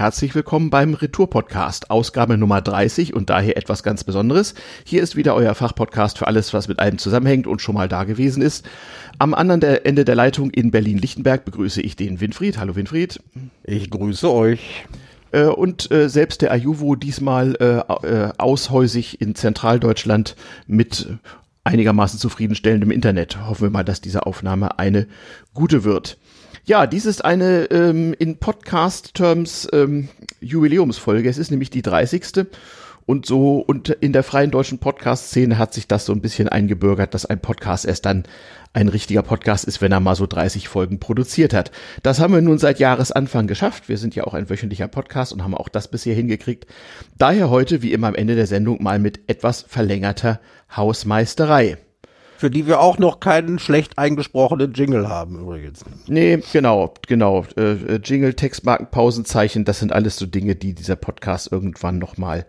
Herzlich willkommen beim Retour-Podcast, Ausgabe Nummer 30 und daher etwas ganz Besonderes. Hier ist wieder euer Fachpodcast für alles, was mit allem zusammenhängt und schon mal da gewesen ist. Am anderen Ende der Leitung in Berlin-Lichtenberg begrüße ich den Winfried. Hallo Winfried. Ich grüße euch. Äh, und äh, selbst der Ajuvo diesmal äh, aushäusig in Zentraldeutschland mit einigermaßen zufriedenstellendem Internet. Hoffen wir mal, dass diese Aufnahme eine gute wird. Ja, dies ist eine ähm, in Podcast-Terms ähm, Jubiläumsfolge. Es ist nämlich die 30. Und so, und in der freien deutschen Podcast-Szene hat sich das so ein bisschen eingebürgert, dass ein Podcast erst dann ein richtiger Podcast ist, wenn er mal so 30 Folgen produziert hat. Das haben wir nun seit Jahresanfang geschafft. Wir sind ja auch ein wöchentlicher Podcast und haben auch das bisher hingekriegt. Daher heute, wie immer am Ende der Sendung, mal mit etwas verlängerter Hausmeisterei für die wir auch noch keinen schlecht eingesprochenen Jingle haben übrigens. Nee, genau, genau. Äh, äh, Jingle, Textmarken, Pausenzeichen, das sind alles so Dinge, die dieser Podcast irgendwann nochmal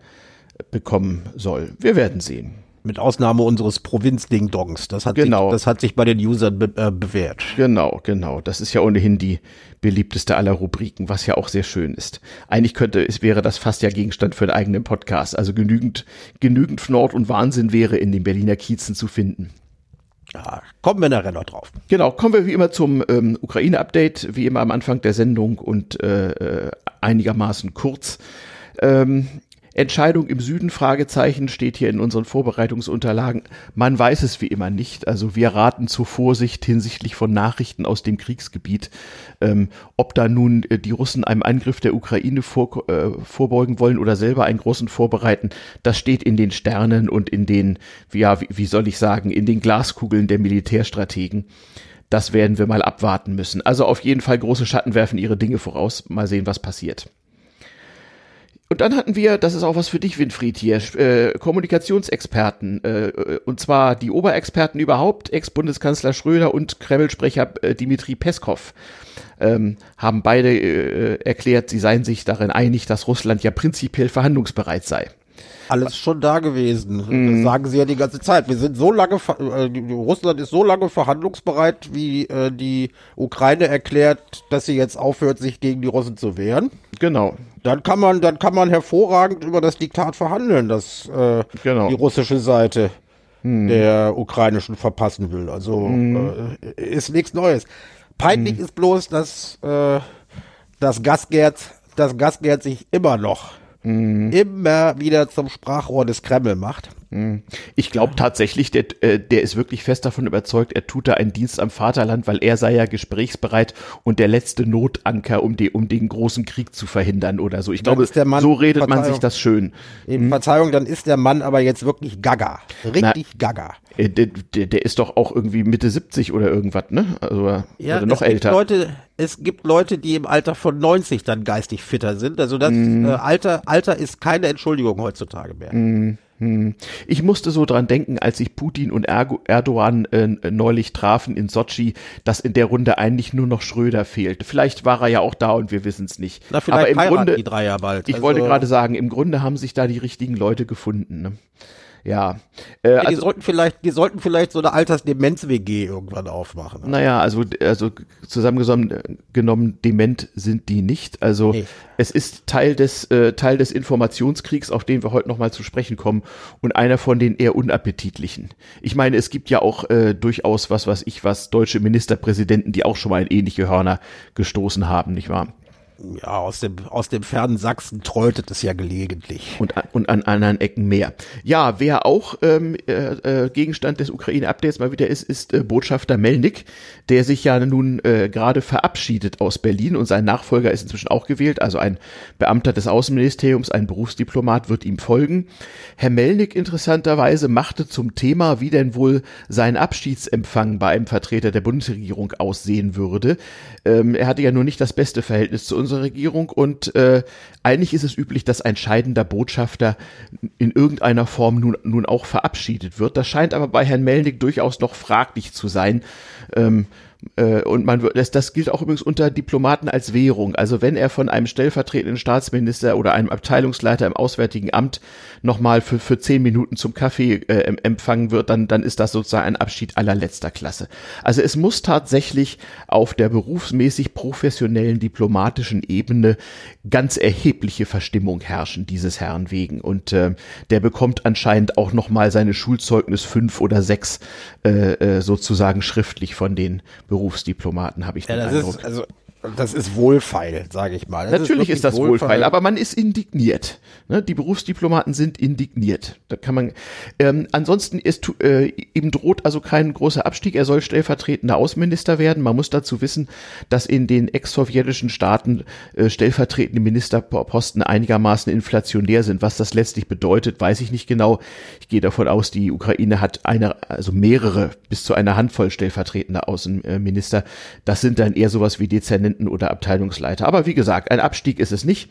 bekommen soll. Wir werden sehen. Mit Ausnahme unseres Provinz-Ding-Dongs. Das, hat genau. sich, das hat sich bei den Usern be äh, bewährt. Genau, genau. Das ist ja ohnehin die beliebteste aller Rubriken, was ja auch sehr schön ist. Eigentlich könnte, es wäre das fast ja Gegenstand für einen eigenen Podcast. Also genügend, genügend Fnord und Wahnsinn wäre in den Berliner Kiezen zu finden. Ja, kommen wir nachher noch drauf. Genau, kommen wir wie immer zum ähm, Ukraine-Update, wie immer am Anfang der Sendung und äh, äh einigermaßen kurz. Ähm, Entscheidung im Süden, Fragezeichen, steht hier in unseren Vorbereitungsunterlagen. Man weiß es wie immer nicht. Also wir raten zur Vorsicht hinsichtlich von Nachrichten aus dem Kriegsgebiet. Ähm, ob da nun äh, die Russen einem Angriff der Ukraine vor, äh, vorbeugen wollen oder selber einen großen vorbereiten, das steht in den Sternen und in den, ja, wie, wie soll ich sagen, in den Glaskugeln der Militärstrategen. Das werden wir mal abwarten müssen. Also auf jeden Fall große Schatten werfen ihre Dinge voraus. Mal sehen, was passiert. Und dann hatten wir, das ist auch was für dich, Winfried, hier, äh, Kommunikationsexperten. Äh, und zwar die Oberexperten überhaupt, Ex-Bundeskanzler Schröder und Kreml-Sprecher äh, Dimitri Peskov ähm, haben beide äh, erklärt, sie seien sich darin einig, dass Russland ja prinzipiell verhandlungsbereit sei alles schon da gewesen. Mm. Das sagen sie ja die ganze Zeit. Wir sind so lange, äh, Russland ist so lange verhandlungsbereit, wie äh, die Ukraine erklärt, dass sie jetzt aufhört, sich gegen die Russen zu wehren. Genau. Dann kann man, dann kann man hervorragend über das Diktat verhandeln, das äh, genau. die russische Seite hm. der ukrainischen verpassen will. Also hm. äh, ist nichts Neues. Peinlich hm. ist bloß, dass äh, das Gasgerd, das Gasgerd sich immer noch mhm. immer wieder zum Sprachrohr des Kreml macht. Mhm. Ich glaube tatsächlich, der, äh, der ist wirklich fest davon überzeugt, er tut da einen Dienst am Vaterland, weil er sei ja gesprächsbereit und der letzte Notanker, um, die, um den großen Krieg zu verhindern oder so. Ich glaube, so redet man sich das schön. Mhm. Verzeihung, dann ist der Mann aber jetzt wirklich gaga. Richtig Na, gaga. Äh, der, der, der, ist doch auch irgendwie Mitte 70 oder irgendwas, ne? Also ja, oder noch älter. Leute, es gibt Leute, die im Alter von 90 dann geistig fitter sind. Also das mm. äh, Alter, Alter ist keine Entschuldigung heutzutage mehr. Mm. Ich musste so dran denken, als sich Putin und Erdogan äh, neulich trafen in Sochi, dass in der Runde eigentlich nur noch Schröder fehlt. Vielleicht war er ja auch da und wir wissen es nicht. Na, vielleicht Aber im Grunde, die drei ja bald. Ich also, wollte gerade sagen, im Grunde haben sich da die richtigen Leute gefunden. Ne? Ja. Äh, ja die also, sollten vielleicht, die sollten vielleicht so eine Altersdemenz-WG irgendwann aufmachen. Naja, also, also zusammengenommen genommen, dement sind die nicht. Also nee. es ist Teil des, äh, Teil des Informationskriegs, auf den wir heute nochmal zu sprechen kommen, und einer von den eher unappetitlichen. Ich meine, es gibt ja auch äh, durchaus was, was ich, was deutsche Ministerpräsidenten, die auch schon mal in ähnliche Hörner gestoßen haben, nicht wahr? Ja, aus dem, aus dem fernen Sachsen trollt es ja gelegentlich. Und, und an anderen Ecken mehr. Ja, wer auch ähm, äh, äh, Gegenstand des Ukraine-Updates mal wieder ist, ist äh, Botschafter Melnik, der sich ja nun äh, gerade verabschiedet aus Berlin und sein Nachfolger ist inzwischen auch gewählt, also ein Beamter des Außenministeriums, ein Berufsdiplomat wird ihm folgen. Herr Melnik interessanterweise machte zum Thema, wie denn wohl sein Abschiedsempfang bei einem Vertreter der Bundesregierung aussehen würde. Ähm, er hatte ja nur nicht das beste Verhältnis zu uns unserer Regierung und äh, eigentlich ist es üblich, dass ein scheidender Botschafter in irgendeiner Form nun, nun auch verabschiedet wird. Das scheint aber bei Herrn Melnick durchaus noch fraglich zu sein. Ähm, Äh, und man das, das gilt auch übrigens unter Diplomaten als Währung. Also wenn er von einem stellvertretenden Staatsminister oder einem Abteilungsleiter im Auswärtigen Amt nochmal für, für zehn Minuten zum Kaffee äh, empfangen wird, dann, dann ist das sozusagen ein Abschied allerletzter Klasse. Also es muss tatsächlich auf der berufsmäßig professionellen diplomatischen Ebene ganz erhebliche Verstimmung herrschen, dieses Herrn wegen. Und äh, der bekommt anscheinend auch nochmal seine Schulzeugnis fünf oder sechs äh, äh, sozusagen schriftlich von den Berufsdiplomaten, habe ich ja, den Eindruck. Ist, also das ist wohlfeil, sage ich mal. Das Natürlich ist, ist das wohlfeil. wohlfeil, aber man ist indigniert. Ne? Die Berufsdiplomaten sind indigniert. Da kann man. Ähm, ansonsten ist äh, ihm droht also kein großer Abstieg. Er soll stellvertretender Außenminister werden. Man muss dazu wissen, dass in den ex-sowjetischen Staaten äh, stellvertretende Ministerposten einigermaßen inflationär sind. Was das letztlich bedeutet, weiß ich nicht genau. Ich gehe davon aus, die Ukraine hat eine, also mehrere bis zu einer Handvoll stellvertretender Außenminister. Das sind dann eher sowas wie Dezernenten Präsidenten oder Abteilungsleiter. Aber wie gesagt, ein Abstieg ist es nicht.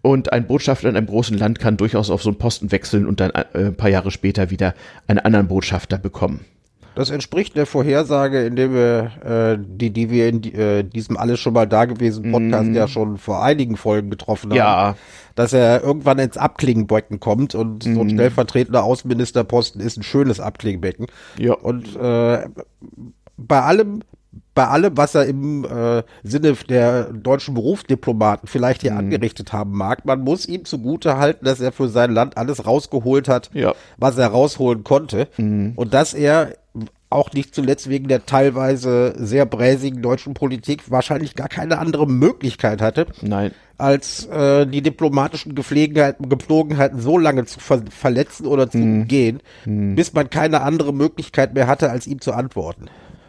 Und ein Botschafter in einem großen Land kann durchaus auf so einen Posten wechseln und dann äh, ein paar Jahre später wieder einen anderen Botschafter bekommen. Das entspricht der Vorhersage, indem wir äh, die, die wir in die, äh, diesem alles schon mal dagewesenen Podcast mm. ja schon vor einigen Folgen getroffen haben. Ja. Dass er irgendwann ins Abklingenbecken kommt und mm. so ein mhm. stellvertretender Außenministerposten ist ein schönes Abklingenbecken. Ja. Und äh, bei allem bei allem, was er im äh, Sinne der deutschen Berufsdiplomaten vielleicht hier mhm. angerichtet haben mag, man muss ihm zugute halten, dass er für sein Land alles rausgeholt hat, ja. was er rausholen konnte. Mhm. Und dass er auch nicht zuletzt wegen der teilweise sehr bräsigen deutschen Politik wahrscheinlich gar keine andere Möglichkeit hatte, Nein. als äh, die diplomatischen Gepflogenheiten, Gepflogenheiten so lange zu ver verletzen oder zu mhm. umgehen, mhm. bis man keine andere Möglichkeit mehr hatte, als ihm zu antworten.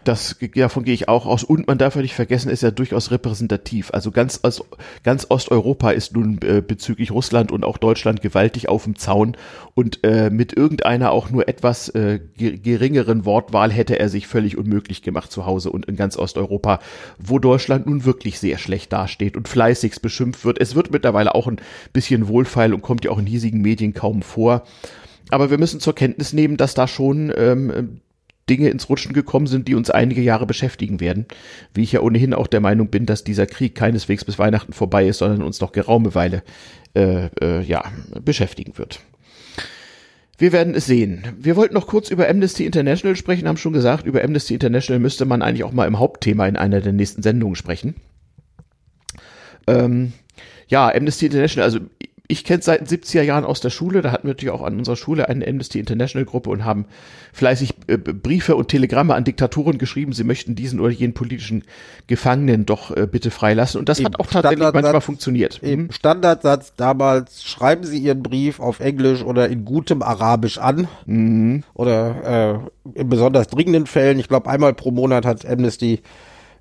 Das, davon gehe ich auch aus. Und man darf ja nicht vergessen, ist ja durchaus repräsentativ. Also ganz, also ganz Osteuropa ist nun äh, bezüglich Russland und auch Deutschland gewaltig auf dem Zaun. Und äh, mit irgendeiner auch nur etwas äh, geringeren Wortwahl hätte er sich völlig unmöglich gemacht zu Hause und in ganz Osteuropa, wo Deutschland nun wirklich sehr schlecht dasteht und fleißigst beschimpft wird. Es wird mittlerweile auch ein bisschen wohlfeil und kommt ja auch in hiesigen Medien kaum vor. Aber wir müssen zur Kenntnis nehmen, dass da schon ähm, Dinge ins Rutschen gekommen sind, die uns einige Jahre beschäftigen werden. Wie ich ja ohnehin auch der Meinung bin, dass dieser Krieg keineswegs bis Weihnachten vorbei ist, sondern uns noch geraume Weile äh, äh, ja, beschäftigen wird. Wir werden es sehen. Wir wollten noch kurz über Amnesty International sprechen, haben schon gesagt, über Amnesty International müsste man eigentlich auch mal im Hauptthema in einer der nächsten Sendungen sprechen. Ähm, ja, Amnesty International, also ich kenne es seit den 70er Jahren aus der Schule. Da hatten wir natürlich auch an unserer Schule eine Amnesty International Gruppe und haben fleißig äh, Briefe und Telegramme an Diktatoren geschrieben, sie möchten diesen oder jenen politischen Gefangenen doch äh, bitte freilassen. Und das Im hat auch tatsächlich manchmal funktioniert. Im mhm. Standardsatz damals schreiben Sie Ihren Brief auf Englisch oder in gutem Arabisch an. Mhm. Oder äh, in besonders dringenden Fällen. Ich glaube, einmal pro Monat hat Amnesty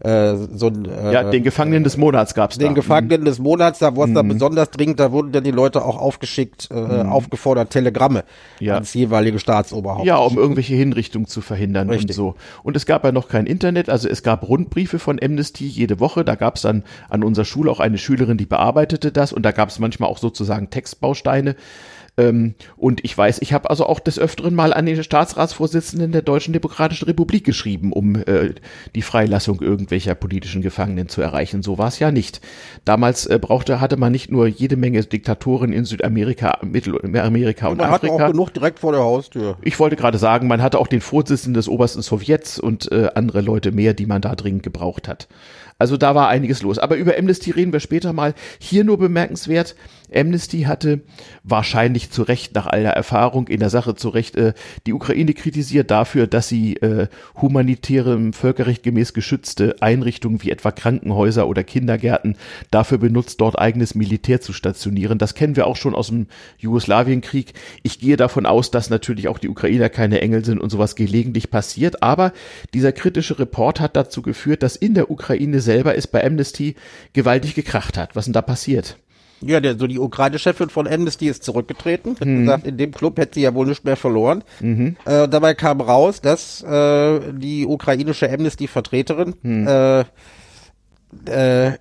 äh, so ein äh, ja den Gefangenen des Monats gab's den da. Den Gefangenen mhm. des Monats, da wurde es mhm. dann besonders dringend, da wurden dann die Leute auch aufgeschickt, äh, mhm. aufgefordert, Telegramme ja. ans jeweilige Staatsoberhaupt. Ja, um irgendwelche Hinrichtungen zu verhindern Richtig. und so. Und es gab ja noch kein Internet, also es gab Rundbriefe von Amnesty jede Woche. Da gab's dann an unserer Schule auch eine Schülerin, die bearbeitete das und da gab's manchmal auch sozusagen Textbausteine. Ähm, und ich weiß, ich habe also auch des Öfteren mal an den Staatsratsvorsitzenden der Deutschen Demokratischen Republik geschrieben, um äh, die Freilassung irgendwelcher politischen Gefangenen zu erreichen. So war es ja nicht. Damals äh, brauchte, hatte man nicht nur jede Menge Diktatoren in Südamerika, Mittelamerika und, und man Afrika. Man hatte auch genug direkt vor der Haustür. Ich wollte gerade sagen, man hatte auch den Vorsitzenden des obersten Sowjets und äh, andere Leute mehr, die man da dringend gebraucht hat. Also da war einiges los. Aber über Amnesty reden wir später mal. Hier nur bemerkenswert, Amnesty hatte wahrscheinlich zu Recht nach all der Erfahrung in der Sache zu Recht äh, die Ukraine kritisiert dafür, dass sie äh, humanitärem Völkerrecht gemäß geschützte Einrichtungen wie etwa Krankenhäuser oder Kindergärten dafür benutzt, dort eigenes Militär zu stationieren. Das kennen wir auch schon aus dem Jugoslawienkrieg. Ich gehe davon aus, dass natürlich auch die Ukrainer keine Engel sind und sowas gelegentlich passiert. Aber dieser kritische Report hat dazu geführt, dass in der Ukraine selber es bei Amnesty gewaltig gekracht hat. Was denn da passiert? Ja, der, so die Ukraine-Chefin von Amnesty ist zurückgetreten. Hat mhm. gesagt, in dem Club hätte sie ja wohl nicht mehr verloren. Mhm. Äh, dabei kam raus, dass äh, die ukrainische Amnesty-Vertreterin mhm. äh, äh,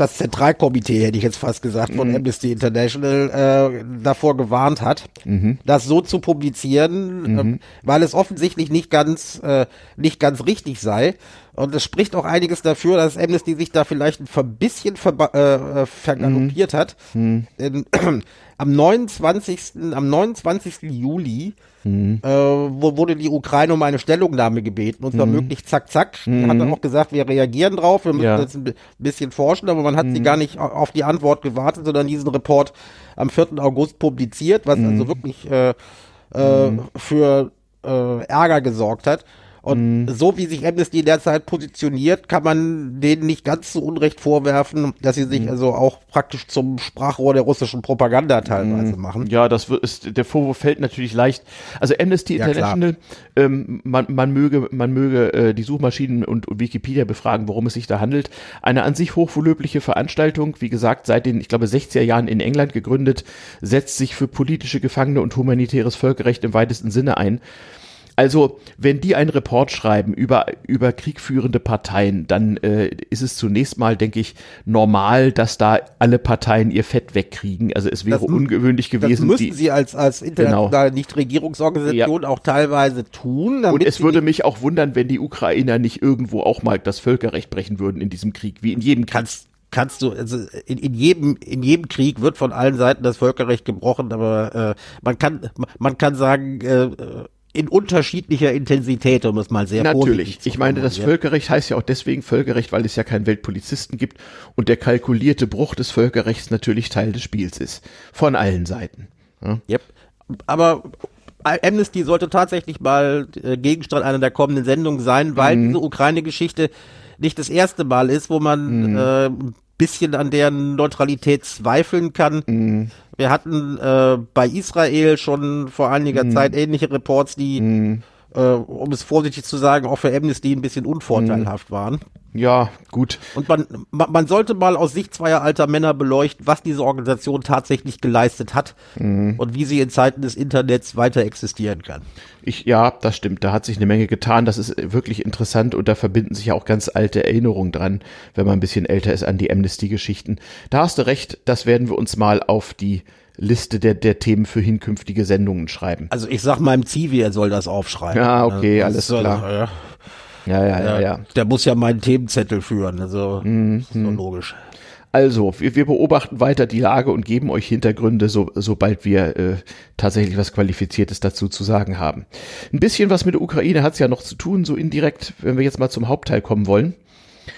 das Zentralkomitee, hätte ich jetzt fast gesagt, von mhm. Amnesty International äh, davor gewarnt hat, mhm. das so zu publizieren, mhm. äh, weil es offensichtlich nicht ganz, äh, nicht ganz richtig sei. Und es spricht auch einiges dafür, dass Amnesty sich da vielleicht ein bisschen ver äh, vergaloppiert mhm. hat. Mhm. In, am 29. am 29. Juli mhm. äh, wurde die Ukraine um eine Stellungnahme gebeten und zwar mhm. möglichst zack zack. Mhm. Hat dann auch gesagt, wir reagieren drauf, wir müssen ja. jetzt ein bisschen forschen, aber man hat mhm. sie gar nicht auf die Antwort gewartet, sondern diesen Report am 4. August publiziert, was also mhm. wirklich äh, äh, mhm. für äh, Ärger gesorgt hat. Und mhm. so wie sich Amnesty derzeit positioniert, kann man denen nicht ganz so unrecht vorwerfen, dass sie sich mhm. also auch praktisch zum Sprachrohr der russischen Propaganda teilweise mhm. machen. Ja, das ist, der Vorwurf fällt natürlich leicht. Also Amnesty ja, International, ähm, man, man möge, man möge äh, die Suchmaschinen und Wikipedia befragen, worum es sich da handelt. Eine an sich hochvolöbliche Veranstaltung, wie gesagt, seit den, ich glaube, 60er Jahren in England gegründet, setzt sich für politische Gefangene und humanitäres Völkerrecht im weitesten Sinne ein. Also, wenn die einen Report schreiben über, über kriegführende Parteien, dann äh, ist es zunächst mal, denke ich, normal, dass da alle Parteien ihr Fett wegkriegen. Also es wäre das, ungewöhnlich gewesen. Das müssen die, sie als, als internationale genau. Nichtregierungsorganisation ja. auch teilweise tun. Und es würde mich auch wundern, wenn die Ukrainer nicht irgendwo auch mal das Völkerrecht brechen würden in diesem Krieg, wie in jedem Krieg kannst, kannst du, also in, in jedem, in jedem Krieg wird von allen Seiten das Völkerrecht gebrochen, aber äh, man kann, man kann sagen, äh, in unterschiedlicher Intensität, um es mal sehr Natürlich. Ich meine, das Völkerrecht heißt ja auch deswegen Völkerrecht, weil es ja keinen Weltpolizisten gibt und der kalkulierte Bruch des Völkerrechts natürlich Teil des Spiels ist. Von allen Seiten. Ja. Yep. Aber Amnesty sollte tatsächlich mal äh, Gegenstand einer der kommenden Sendungen sein, weil mhm. diese Ukraine-Geschichte nicht das erste Mal ist, wo man mhm. äh, bisschen an deren Neutralität zweifeln kann. Mhm. Wir hatten äh, bei Israel schon vor einiger mhm. Zeit ähnliche Reports, die mhm äh, um es vorsichtig zu sagen, auch für Amnesty ein bisschen unvorteilhaft mhm. waren. Ja, gut. Und man, man sollte mal aus Sicht zweier alter Männer beleuchten, was diese Organisation tatsächlich geleistet hat mhm. und wie sie in Zeiten des Internets weiter existieren kann. Ich, ja, das stimmt. Da hat sich eine Menge getan. Das ist wirklich interessant und da verbinden sich ja auch ganz alte Erinnerungen dran, wenn man ein bisschen älter ist an die Amnesty-Geschichten. Da hast du recht. Das werden wir uns mal auf die Liste der, der Themen für hinkünftige Sendungen schreiben. Also ich sag meinem Zivi, er soll das aufschreiben. Ja, okay, alles klar. Ja. Ja, ja, ja, ja. Der muss ja meinen Themenzettel führen, also mhm. ist doch logisch. Also, wir, wir beobachten weiter die Lage und geben euch Hintergründe, so, sobald wir äh, tatsächlich was Qualifiziertes dazu zu sagen haben. Ein bisschen was mit der Ukraine hat es ja noch zu tun, so indirekt, wenn wir jetzt mal zum Hauptteil kommen wollen.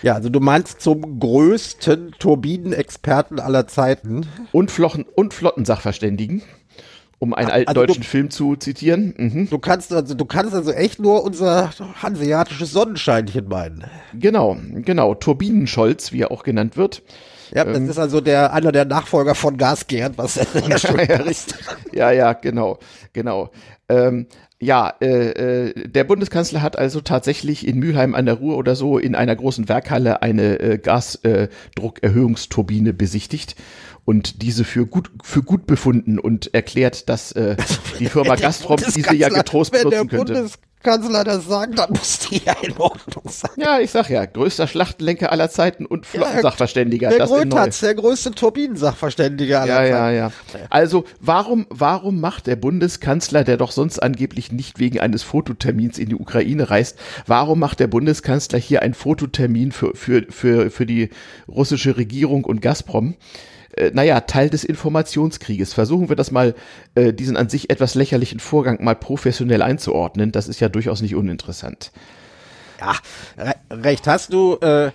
Ja, also du meinst zum größten Turbinenexperten aller Zeiten. Und, Flochen, und Flottensachverständigen um einen alten also deutschen du, Film zu zitieren. Mhm. Du kannst also, du kannst also echt nur unser hanseatisches Sonnenscheinchen meinen. Genau, genau. Turbinenscholz, wie er auch genannt wird. Ja, das ähm, ist also der einer der Nachfolger von Gasgerd, was er ja ja, ja, genau, genau. Ähm, ja, äh, äh, der Bundeskanzler hat also tatsächlich in Mülheim an der Ruhr oder so in einer großen Werkhalle eine äh, Gasdruckerhöhungsturbine besichtigt und diese für gut für gut befunden und erklärt, dass äh, die Firma Gazprom diese ja getrost benutzen könnte. Kanzler das sagen, dann muss die ja in Ordnung sein. Ja, ich sag ja, größter Schlachtenlenker aller Zeiten und Flottensachverständiger. Der, der der größte Turbinensachverständiger aller ja, Zeiten. Ja, ja, Also, warum, warum macht der Bundeskanzler, der doch sonst angeblich nicht wegen eines Fototermins in die Ukraine reist, warum macht der Bundeskanzler hier einen Fototermin für, für, für, für die russische Regierung und Gazprom? Äh, naja, Teil des Informationskrieges. Versuchen wir das mal, äh, diesen an sich etwas lächerlichen Vorgang mal professionell einzuordnen. Das ist ja durchaus nicht uninteressant. Ja, re recht hast du. Äh,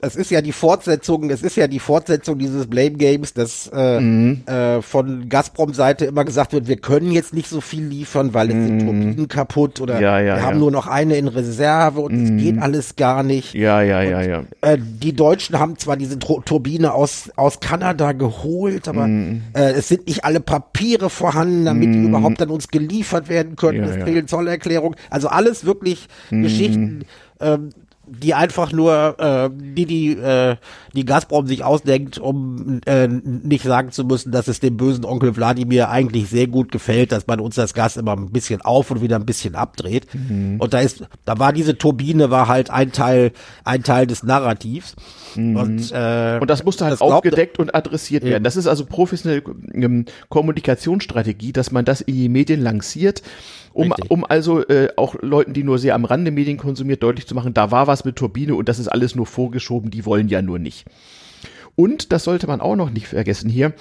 es ist ja die Fortsetzung, es ist ja die Fortsetzung dieses Blame Games, dass äh, mhm. äh, von Gazprom-Seite immer gesagt wird, wir können jetzt nicht so viel liefern, weil es mhm. sind Turbinen kaputt oder ja, ja, wir ja. haben nur noch eine in Reserve und mhm. es geht alles gar nicht. Ja, ja, und, ja, ja. Äh, die Deutschen haben zwar diese Turbine aus, aus Kanada geholt, aber mhm. äh, es sind nicht alle Papiere vorhanden, damit die mhm. überhaupt an uns geliefert werden können. es fehlen Zollerklärungen. Also alles wirklich mhm. Geschichten, ähm, die einfach nur, äh, die die, äh, die Gazprom sich ausdenkt, um äh, nicht sagen zu müssen, dass es dem bösen Onkel Wladimir eigentlich sehr gut gefällt, dass man uns das Gas immer ein bisschen auf und wieder ein bisschen abdreht. Mhm. Und da ist, da war diese Turbine war halt ein Teil, ein Teil des Narrativs. Mhm. Und, äh, und das musste halt das aufgedeckt und adressiert werden. Das ist also professionelle ähm, Kommunikationsstrategie, dass man das in die Medien lanciert um, um also äh, auch Leuten, die nur sehr am Rande Medien konsumiert, deutlich zu machen, da war was was mit Turbine und das ist alles nur vorgeschoben, die wollen ja nur nicht. Und das sollte man auch noch nicht vergessen hier.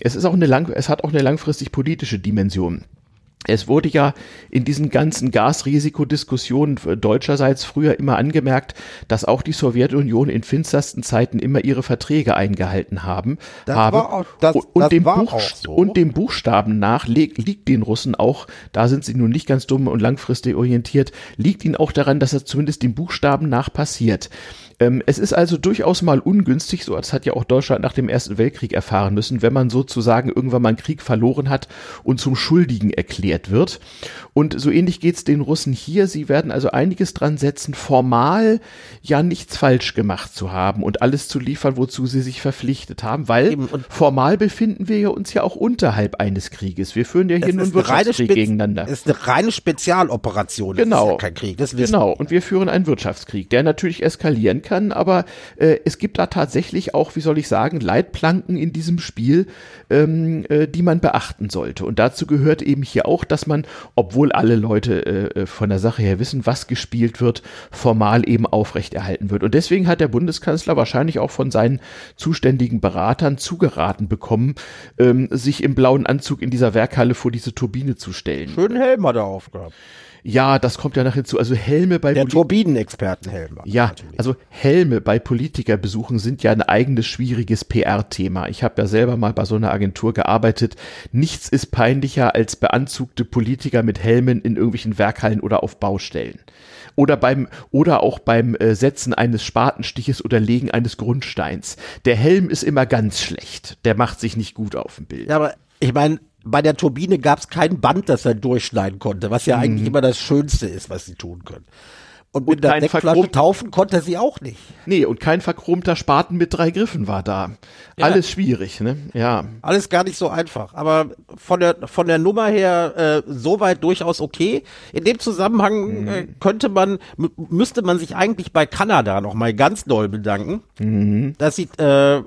Es ist auch eine lang, es hat auch eine langfristig politische Dimension. Es wurde ja in diesen ganzen Gasrisikodiskussionen deutscherseits früher immer angemerkt, dass auch die Sowjetunion in finstersten Zeiten immer ihre Verträge eingehalten haben. Das habe. War auch, das, und, das dem Buch, so. und dem Buchstaben nach liegt, den Russen auch, da sind sie nun nicht ganz dumm und langfristig orientiert, liegt ihnen auch daran, dass es zumindest dem Buchstaben nach passiert. Ähm, es ist also durchaus mal ungünstig, so das hat ja auch Deutschland nach dem Ersten Weltkrieg erfahren müssen, wenn man sozusagen irgendwann mal einen Krieg verloren hat und zum Schuldigen erklärt wird. Und so ähnlich geht's den Russen hier. Sie werden also einiges dran setzen, formal ja nichts falsch gemacht zu haben und alles zu liefern, wozu sie sich verpflichtet haben, weil formal befinden wir ja uns ja auch unterhalb eines Krieges. Wir führen ja hier nur einen Wirtschaftskrieg gegeneinander. Es ist eine reine Spezialoperation. Das genau. Ja kein Krieg. Das genau. Und wir führen einen Wirtschaftskrieg, der natürlich eskalieren kann, aber äh, es gibt da tatsächlich auch, wie soll ich sagen, Leitplanken in diesem Spiel, ähm, äh, die man beachten sollte. Und dazu gehört eben hier auch, dass man, obwohl alle Leute äh, äh, von der Sache her wissen, was gespielt wird, formal eben aufrechterhalten wird. Und deswegen hat der Bundeskanzler wahrscheinlich auch von seinen zuständigen Beratern zugeraten bekommen, ähm, sich im blauen Anzug in dieser Werkhalle vor diese Turbine zu stellen. Schönen Helm hat er aufgehabt. Ja, das kommt ja nachher zu. Also Helme bei der Turbinenexpertenhelm. Ja, natürlich. also Helme bei Politikerbesuchen sind ja ein eigenes schwieriges PR-Thema. Ich habe ja selber mal bei so einer Agentur gearbeitet. Nichts ist peinlicher als beanzugte Politiker mit Helmen in irgendwelchen Werkhallen oder auf Baustellen. Oder beim oder auch beim äh, Setzen eines Spatenstiches oder Legen eines Grundsteins. Der Helm ist immer ganz schlecht. Der macht sich nicht gut auf dem Bild. Ja, aber ich meine, bei der Turbine gab es kein Band, das er durchschneiden konnte, was ja mhm. eigentlich immer das Schönste ist, was sie tun können. Und mit und der Deckflasche taufen konnte sie auch nicht. Nee, und kein verchromter Spaten mit drei Griffen war da. Ja. Alles schwierig, ne? Ja. Alles gar nicht so einfach. Aber von der, von der Nummer her äh, soweit durchaus okay. In dem Zusammenhang mhm. äh, könnte man, müsste man sich eigentlich bei Kanada noch mal ganz doll bedanken, mhm. dass sie äh,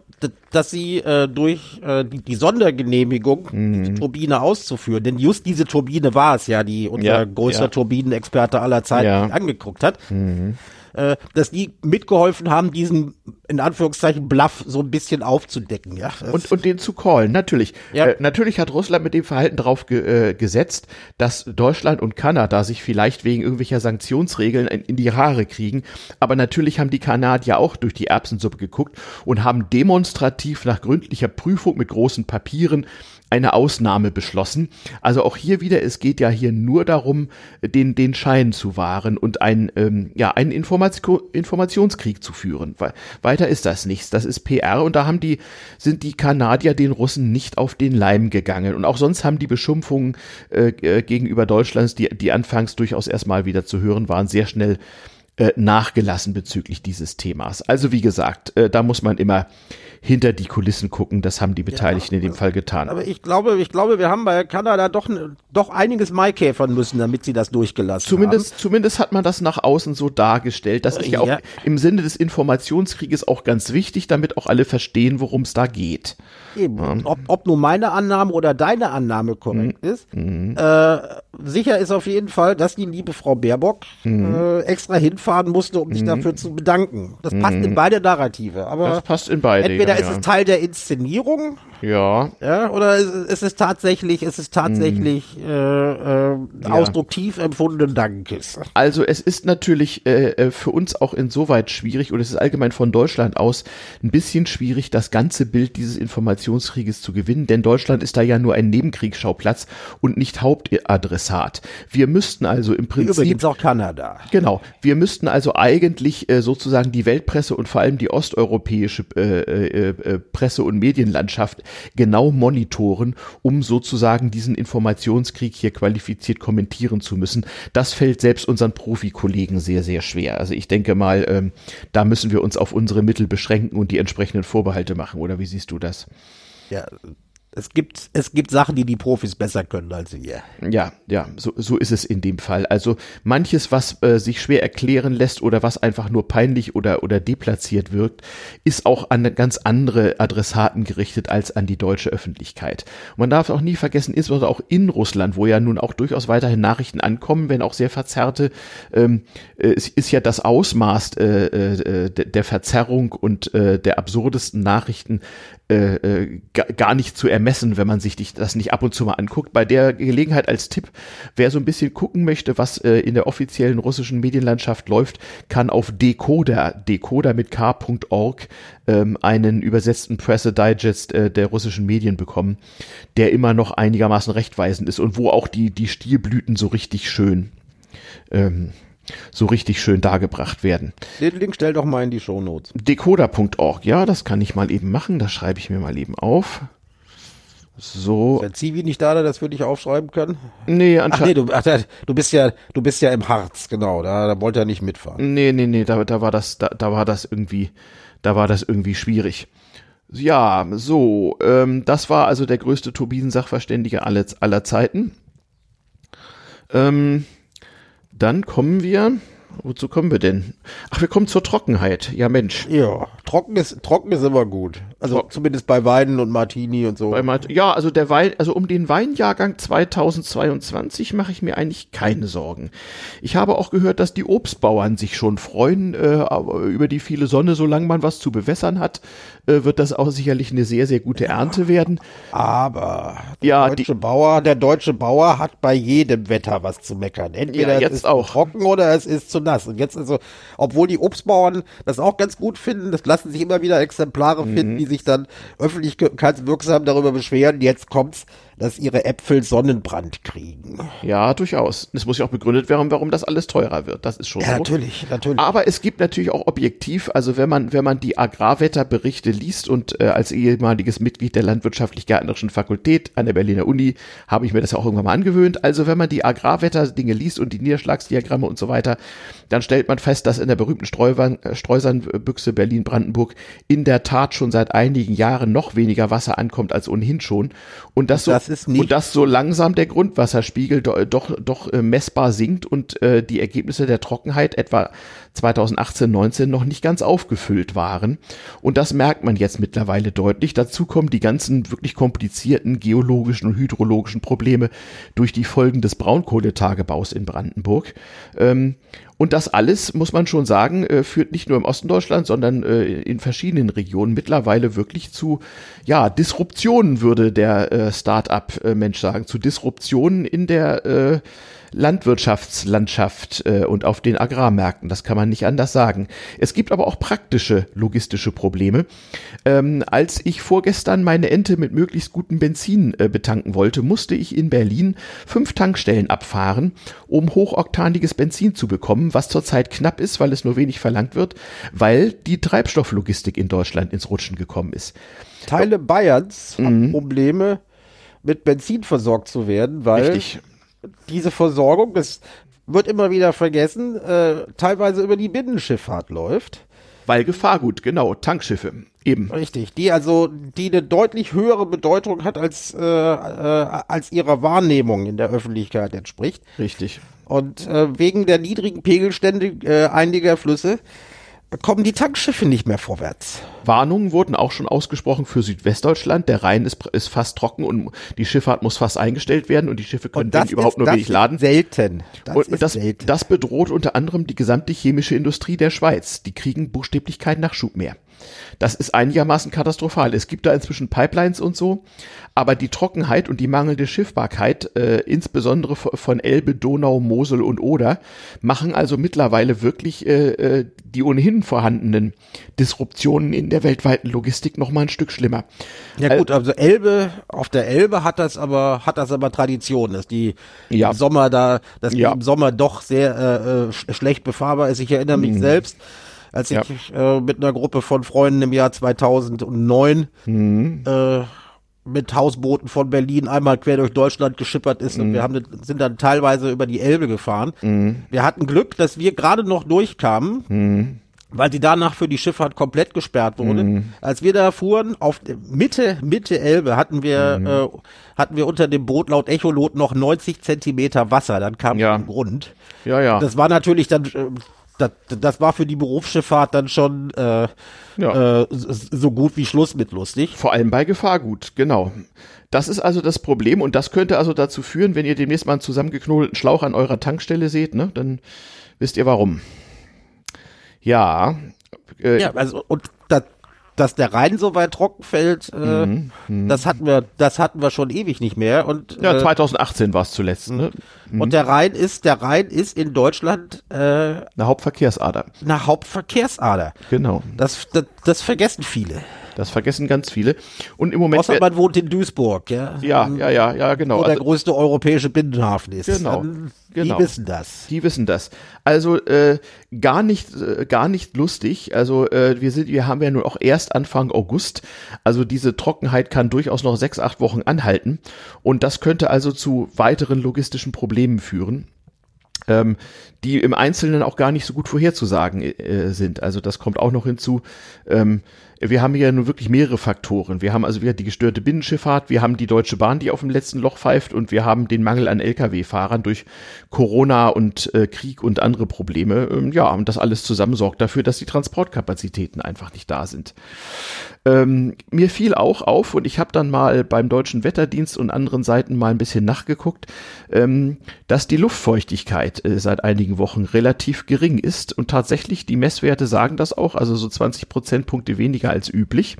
dass sie äh, durch äh, die, die Sondergenehmigung, mhm. die Turbine auszuführen, denn just diese Turbine war es ja, die unser ja, größter ja. Turbinenexperte aller Zeiten ja. angeguckt hat. Mhm äh, dass die mitgeholfen haben, diesen in Anführungszeichen Bluff so ein bisschen aufzudecken, ja. Und, und den zu callen, natürlich. Ja. Äh, natürlich hat Russland mit dem Verhalten darauf ge äh, gesetzt, dass Deutschland und Kanada sich vielleicht wegen irgendwelcher Sanktionsregeln in, in die Haare kriegen. Aber natürlich haben die Kanadier auch durch die Erbsensuppe geguckt und haben demonstrativ nach gründlicher Prüfung mit großen Papieren eine Ausnahme beschlossen. Also auch hier wieder, es geht ja hier nur darum, den, den Schein zu wahren und ein, ähm, ja, einen Information, Informationskrieg zu führen. Weiter ist das nichts. Das ist PR und da haben die, sind die Kanadier den Russen nicht auf den Leim gegangen. Und auch sonst haben die Beschimpfungen äh, äh gegenüber Deutschlands, die, die anfangs durchaus erstmal wieder zu hören waren, sehr schnell äh, nachgelassen bezüglich dieses Themas. Also wie gesagt, äh, da muss man immer hinter die Kulissen gucken. Das haben die Beteiligten ja, in dem Fall getan. Aber ich glaube, ich glaube, wir haben bei Kanada doch, doch einiges Maikäfern müssen, damit sie das durchgelassen zumindest, haben. Zumindest hat man das nach außen so dargestellt. Das ist ja, ja auch im Sinne des Informationskrieges auch ganz wichtig, damit auch alle verstehen, worum es da geht. Eben. Ja. Ob, ob nun meine Annahme oder deine Annahme korrekt mhm. ist. Mhm. Äh, sicher ist auf jeden Fall, dass die liebe Frau Baerbock mhm. äh, extra hinfahren musste, um sich mhm. dafür zu bedanken. Das passt in mhm. beide Narrative. Aber das passt in beide. Entweder ja, ist es Teil der Inszenierung. Ja. Ja, oder ist es tatsächlich, ist es tatsächlich mhm. äh, äh, Ausdruck tief empfundenen Dankes. Also es ist natürlich äh, äh, für uns auch insoweit schwierig, und es ist allgemein von Deutschland aus ein bisschen schwierig, das ganze Bild dieses Informationskrieges zu gewinnen, denn Deutschland ist da ja nur ein Nebenkriegsschauplatz und nicht Hauptadressat. Wir müssten also im Prinzip. Übrigens auch Kanada. Genau. Wir müssten also eigentlich äh, sozusagen die Weltpresse und vor allem die osteuropäische äh, äh, äh, Presse- und Medienlandschaft genau monitoren, um sozusagen diesen Informationskrieg hier qualifiziert kommentieren zu müssen. Das fällt selbst unseren Profikollegen sehr, sehr schwer. Also ich denke mal, ähm, da müssen wir uns auf unsere Mittel beschränken und die entsprechenden Vorbehalte machen. Oder wie siehst du das? Ja, es gibt, es gibt Sachen, die die Profis besser können als wir. Ja, ja, so, so ist es in dem Fall. Also manches, was äh, sich schwer erklären lässt oder was einfach nur peinlich oder, oder deplatziert wirkt, ist auch an ganz andere Adressaten gerichtet als an die deutsche Öffentlichkeit. Und man darf auch nie vergessen, insbesondere auch in Russland, wo ja nun auch durchaus weiterhin Nachrichten ankommen, wenn auch sehr verzerrte, ähm, äh, es ist ja das Ausmaß äh, äh, der Verzerrung und äh, der absurdesten Nachrichten äh, äh gar nicht zu ermessen, wenn man sich das nicht ab und zu mal anguckt. Bei der Gelegenheit als Tipp, wer so ein bisschen gucken möchte, was äh, in der offiziellen russischen Medienlandschaft läuft, kann auf Decoder, Decoder mit k.org, ähm, einen übersetzten Pressedigest äh, der russischen Medien bekommen, der immer noch einigermaßen rechtweisend ist und wo auch die, die Stilblüten so richtig schön ähm, so richtig schön dargebracht werden. Den Link stell doch mal in die Show Notes. Decoder.org, ja, das kann ich mal eben machen, das schreibe ich mir mal eben auf. So. Ist der Zivi nicht da, der das für dich aufschreiben können? Nee, anscheinend. Ach nee, du, ach, du bist ja, du bist ja im Harz, genau, da, da wollte er nicht mitfahren. Nee, nee, nee, da, da war das, da, da war das irgendwie, da war das irgendwie schwierig. Ja, so, ähm, das war also der größte Turbinen-Sachverständige aller, aller Zeiten. Ähm, dann kommen wir Wozu kommen wir denn? Ach, wir kommen zur Trockenheit. Ja, Mensch. Ja, trocken ist, trocken ist immer gut. Also Tro zumindest bei Weinen und Martini und so. Mart ja, also der Wein, also um den Weinjahrgang 2022 mache ich mir eigentlich keine Sorgen. Ich habe auch gehört, dass die Obstbauern sich schon freuen äh, über die viele Sonne, solange man was zu bewässern hat, äh, wird das auch sicherlich eine sehr, sehr gute Ernte werden. Aber der ja, deutsche Bauer, der deutsche Bauer hat bei jedem Wetter was zu meckern. Entweder ja, jetzt es ist auch. trocken oder es ist zu nass. Und jetzt also, obwohl die Obstbauern das auch ganz gut finden, das lassen sich immer wieder Exemplare mhm. finden, die sich dann öffentlichkeitswirksam darüber beschweren. Jetzt kommt's dass ihre Äpfel Sonnenbrand kriegen. Ja, durchaus. Es muss ja auch begründet werden, warum das alles teurer wird. Das ist schon ja, so. natürlich, natürlich. Aber es gibt natürlich auch objektiv, also wenn man, wenn man die Agrarwetterberichte liest und äh, als ehemaliges Mitglied der landwirtschaftlich-gärtnerischen Fakultät an der Berliner Uni habe ich mir das ja auch irgendwann mal angewöhnt. Also wenn man die Agrarwetterdinge liest und die Niederschlagsdiagramme und so weiter, dann stellt man fest, dass in der berühmten äh, Streusernbüchse Berlin-Brandenburg in der Tat schon seit einigen Jahren noch weniger Wasser ankommt als ohnehin schon. Und das, das so, und das so langsam der Grundwasserspiegel do, doch, doch äh, messbar sinkt und äh, die Ergebnisse der Trockenheit etwa 2018, 19 noch nicht ganz aufgefüllt waren. Und das merkt man jetzt mittlerweile deutlich. Dazu kommen die ganzen wirklich komplizierten geologischen und hydrologischen Probleme durch die Folgen des Braunkohletagebaus in Brandenburg. Ähm, und das alles, muss man schon sagen, äh, führt nicht nur im Osten Deutschlands, sondern äh, in verschiedenen Regionen mittlerweile wirklich zu, ja, Disruptionen, würde der äh, Start-up-Mensch sagen, zu Disruptionen in der Landwirtschaftslandschaft äh, und auf den Agrarmärkten. Das kann man nicht anders sagen. Es gibt aber auch praktische logistische Probleme. Ähm, als ich vorgestern meine Ente mit möglichst gutem Benzin äh, betanken wollte, musste ich in Berlin fünf Tankstellen abfahren, um hochoktaniges Benzin zu bekommen, was zurzeit knapp ist, weil es nur wenig verlangt wird, weil die Treibstofflogistik in Deutschland ins Rutschen gekommen ist. Teile Bayerns mhm. haben Probleme mit Benzin versorgt zu werden, weil Richtig diese Versorgung, das wird immer wieder vergessen, äh, teilweise über die Binnenschifffahrt läuft. Weil Gefahrgut, genau, Tankschiffe, eben. Richtig, die also, die eine deutlich höhere Bedeutung hat, als, äh, äh, als ihrer Wahrnehmung in der Öffentlichkeit entspricht. Richtig. Und äh, wegen der niedrigen Pegelstände äh, einiger Flüsse kommen die Tankschiffe nicht mehr vorwärts. Warnungen wurden auch schon ausgesprochen für Südwestdeutschland. Der Rhein ist, ist fast trocken und die Schifffahrt muss fast eingestellt werden und die Schiffe können überhaupt nur wenig laden. Selten. Das und das, selten. das bedroht unter anderem die gesamte chemische Industrie der Schweiz. Die kriegen buchstäblich keinen Nachschub mehr. Das ist einigermaßen katastrophal. Es gibt da inzwischen Pipelines und so, aber die Trockenheit und die mangelnde Schiffbarkeit, äh, insbesondere von Elbe, Donau, Mosel und Oder, machen also mittlerweile wirklich äh, äh, die ohnehin vorhandenen Disruptionen in der weltweiten Logistik noch mal ein Stück schlimmer. Ja gut, also Elbe, auf der Elbe hat das aber, hat das aber Tradition, dass die ja. im Sommer da, dass ja. die im Sommer doch sehr äh, äh schlecht befahrbar ist. Ich erinnere mich mhm. selbst, als ich ja. äh, mit einer Gruppe von Freunden im Jahr 2009 mhm. äh, mit Hausbooten von Berlin einmal quer durch Deutschland geschippert ist mhm. und wir haben, sind dann teilweise über die Elbe gefahren. Mhm. Wir hatten Glück, dass wir gerade noch durchkamen. Mhm. weil die danach für die Schifffahrt komplett gesperrt wurde. Mhm. Als wir da fuhren, auf Mitte, Mitte Elbe hatten wir, mhm. äh, hatten wir unter dem Boot laut Echolot noch 90 Zentimeter Wasser, dann kam ja. Grund. Ja, ja. Das war natürlich dann, äh, das, das war für die Berufsschifffahrt dann schon äh, ja. äh, so gut wie Schluss mit lustig. Vor allem bei Gefahrgut, genau. Das ist also das Problem und das könnte also dazu führen, wenn ihr demnächst mal einen zusammengeknobelten Schlauch an eurer Tankstelle seht, ne, dann wisst ihr warum. Ja. Äh, ja, also und dass der Rhein so weit trocken fällt, äh, mhm, mhm. das hatten wir, das hatten wir schon ewig nicht mehr. Und ja, 2018 war es zuletzt. Ne? Mhm. Und der Rhein ist, der Rhein ist in Deutschland äh, eine Hauptverkehrsader. Eine Hauptverkehrsader. Genau. Das, das, das vergessen viele. Das vergessen ganz viele. Und im Moment. Außer man wohnt in Duisburg, ja. Ja, ja, ja, ja, genau. Wo der also, größte europäische Binnenhafen ist. Genau. Dann, genau. Die wissen das. Die wissen das. Also äh, gar nicht, äh, gar nicht lustig. Also äh, wir sind, wir haben ja nun auch erst Anfang August. Also diese Trockenheit kann durchaus noch sechs, acht Wochen anhalten. Und das könnte also zu weiteren logistischen Problemen führen ähm, die im Einzelnen auch gar nicht so gut vorherzusagen äh, sind. Also das kommt auch noch hinzu. Ähm, wir haben hier nur wirklich mehrere Faktoren. Wir haben also wieder die gestörte Binnenschifffahrt, wir haben die Deutsche Bahn, die auf dem letzten Loch pfeift und wir haben den Mangel an Lkw-Fahrern durch Corona und äh, Krieg und andere Probleme. Ähm, ja, und das alles zusammen sorgt dafür, dass die Transportkapazitäten einfach nicht da sind. Ähm, mir fiel auch auf und ich habe dann mal beim Deutschen Wetterdienst und anderen Seiten mal ein bisschen nachgeguckt, ähm, dass die Luftfeuchtigkeit äh, seit einigen Wochen relativ gering ist und tatsächlich die Messwerte sagen das auch, also so 20 Prozentpunkte weniger als üblich.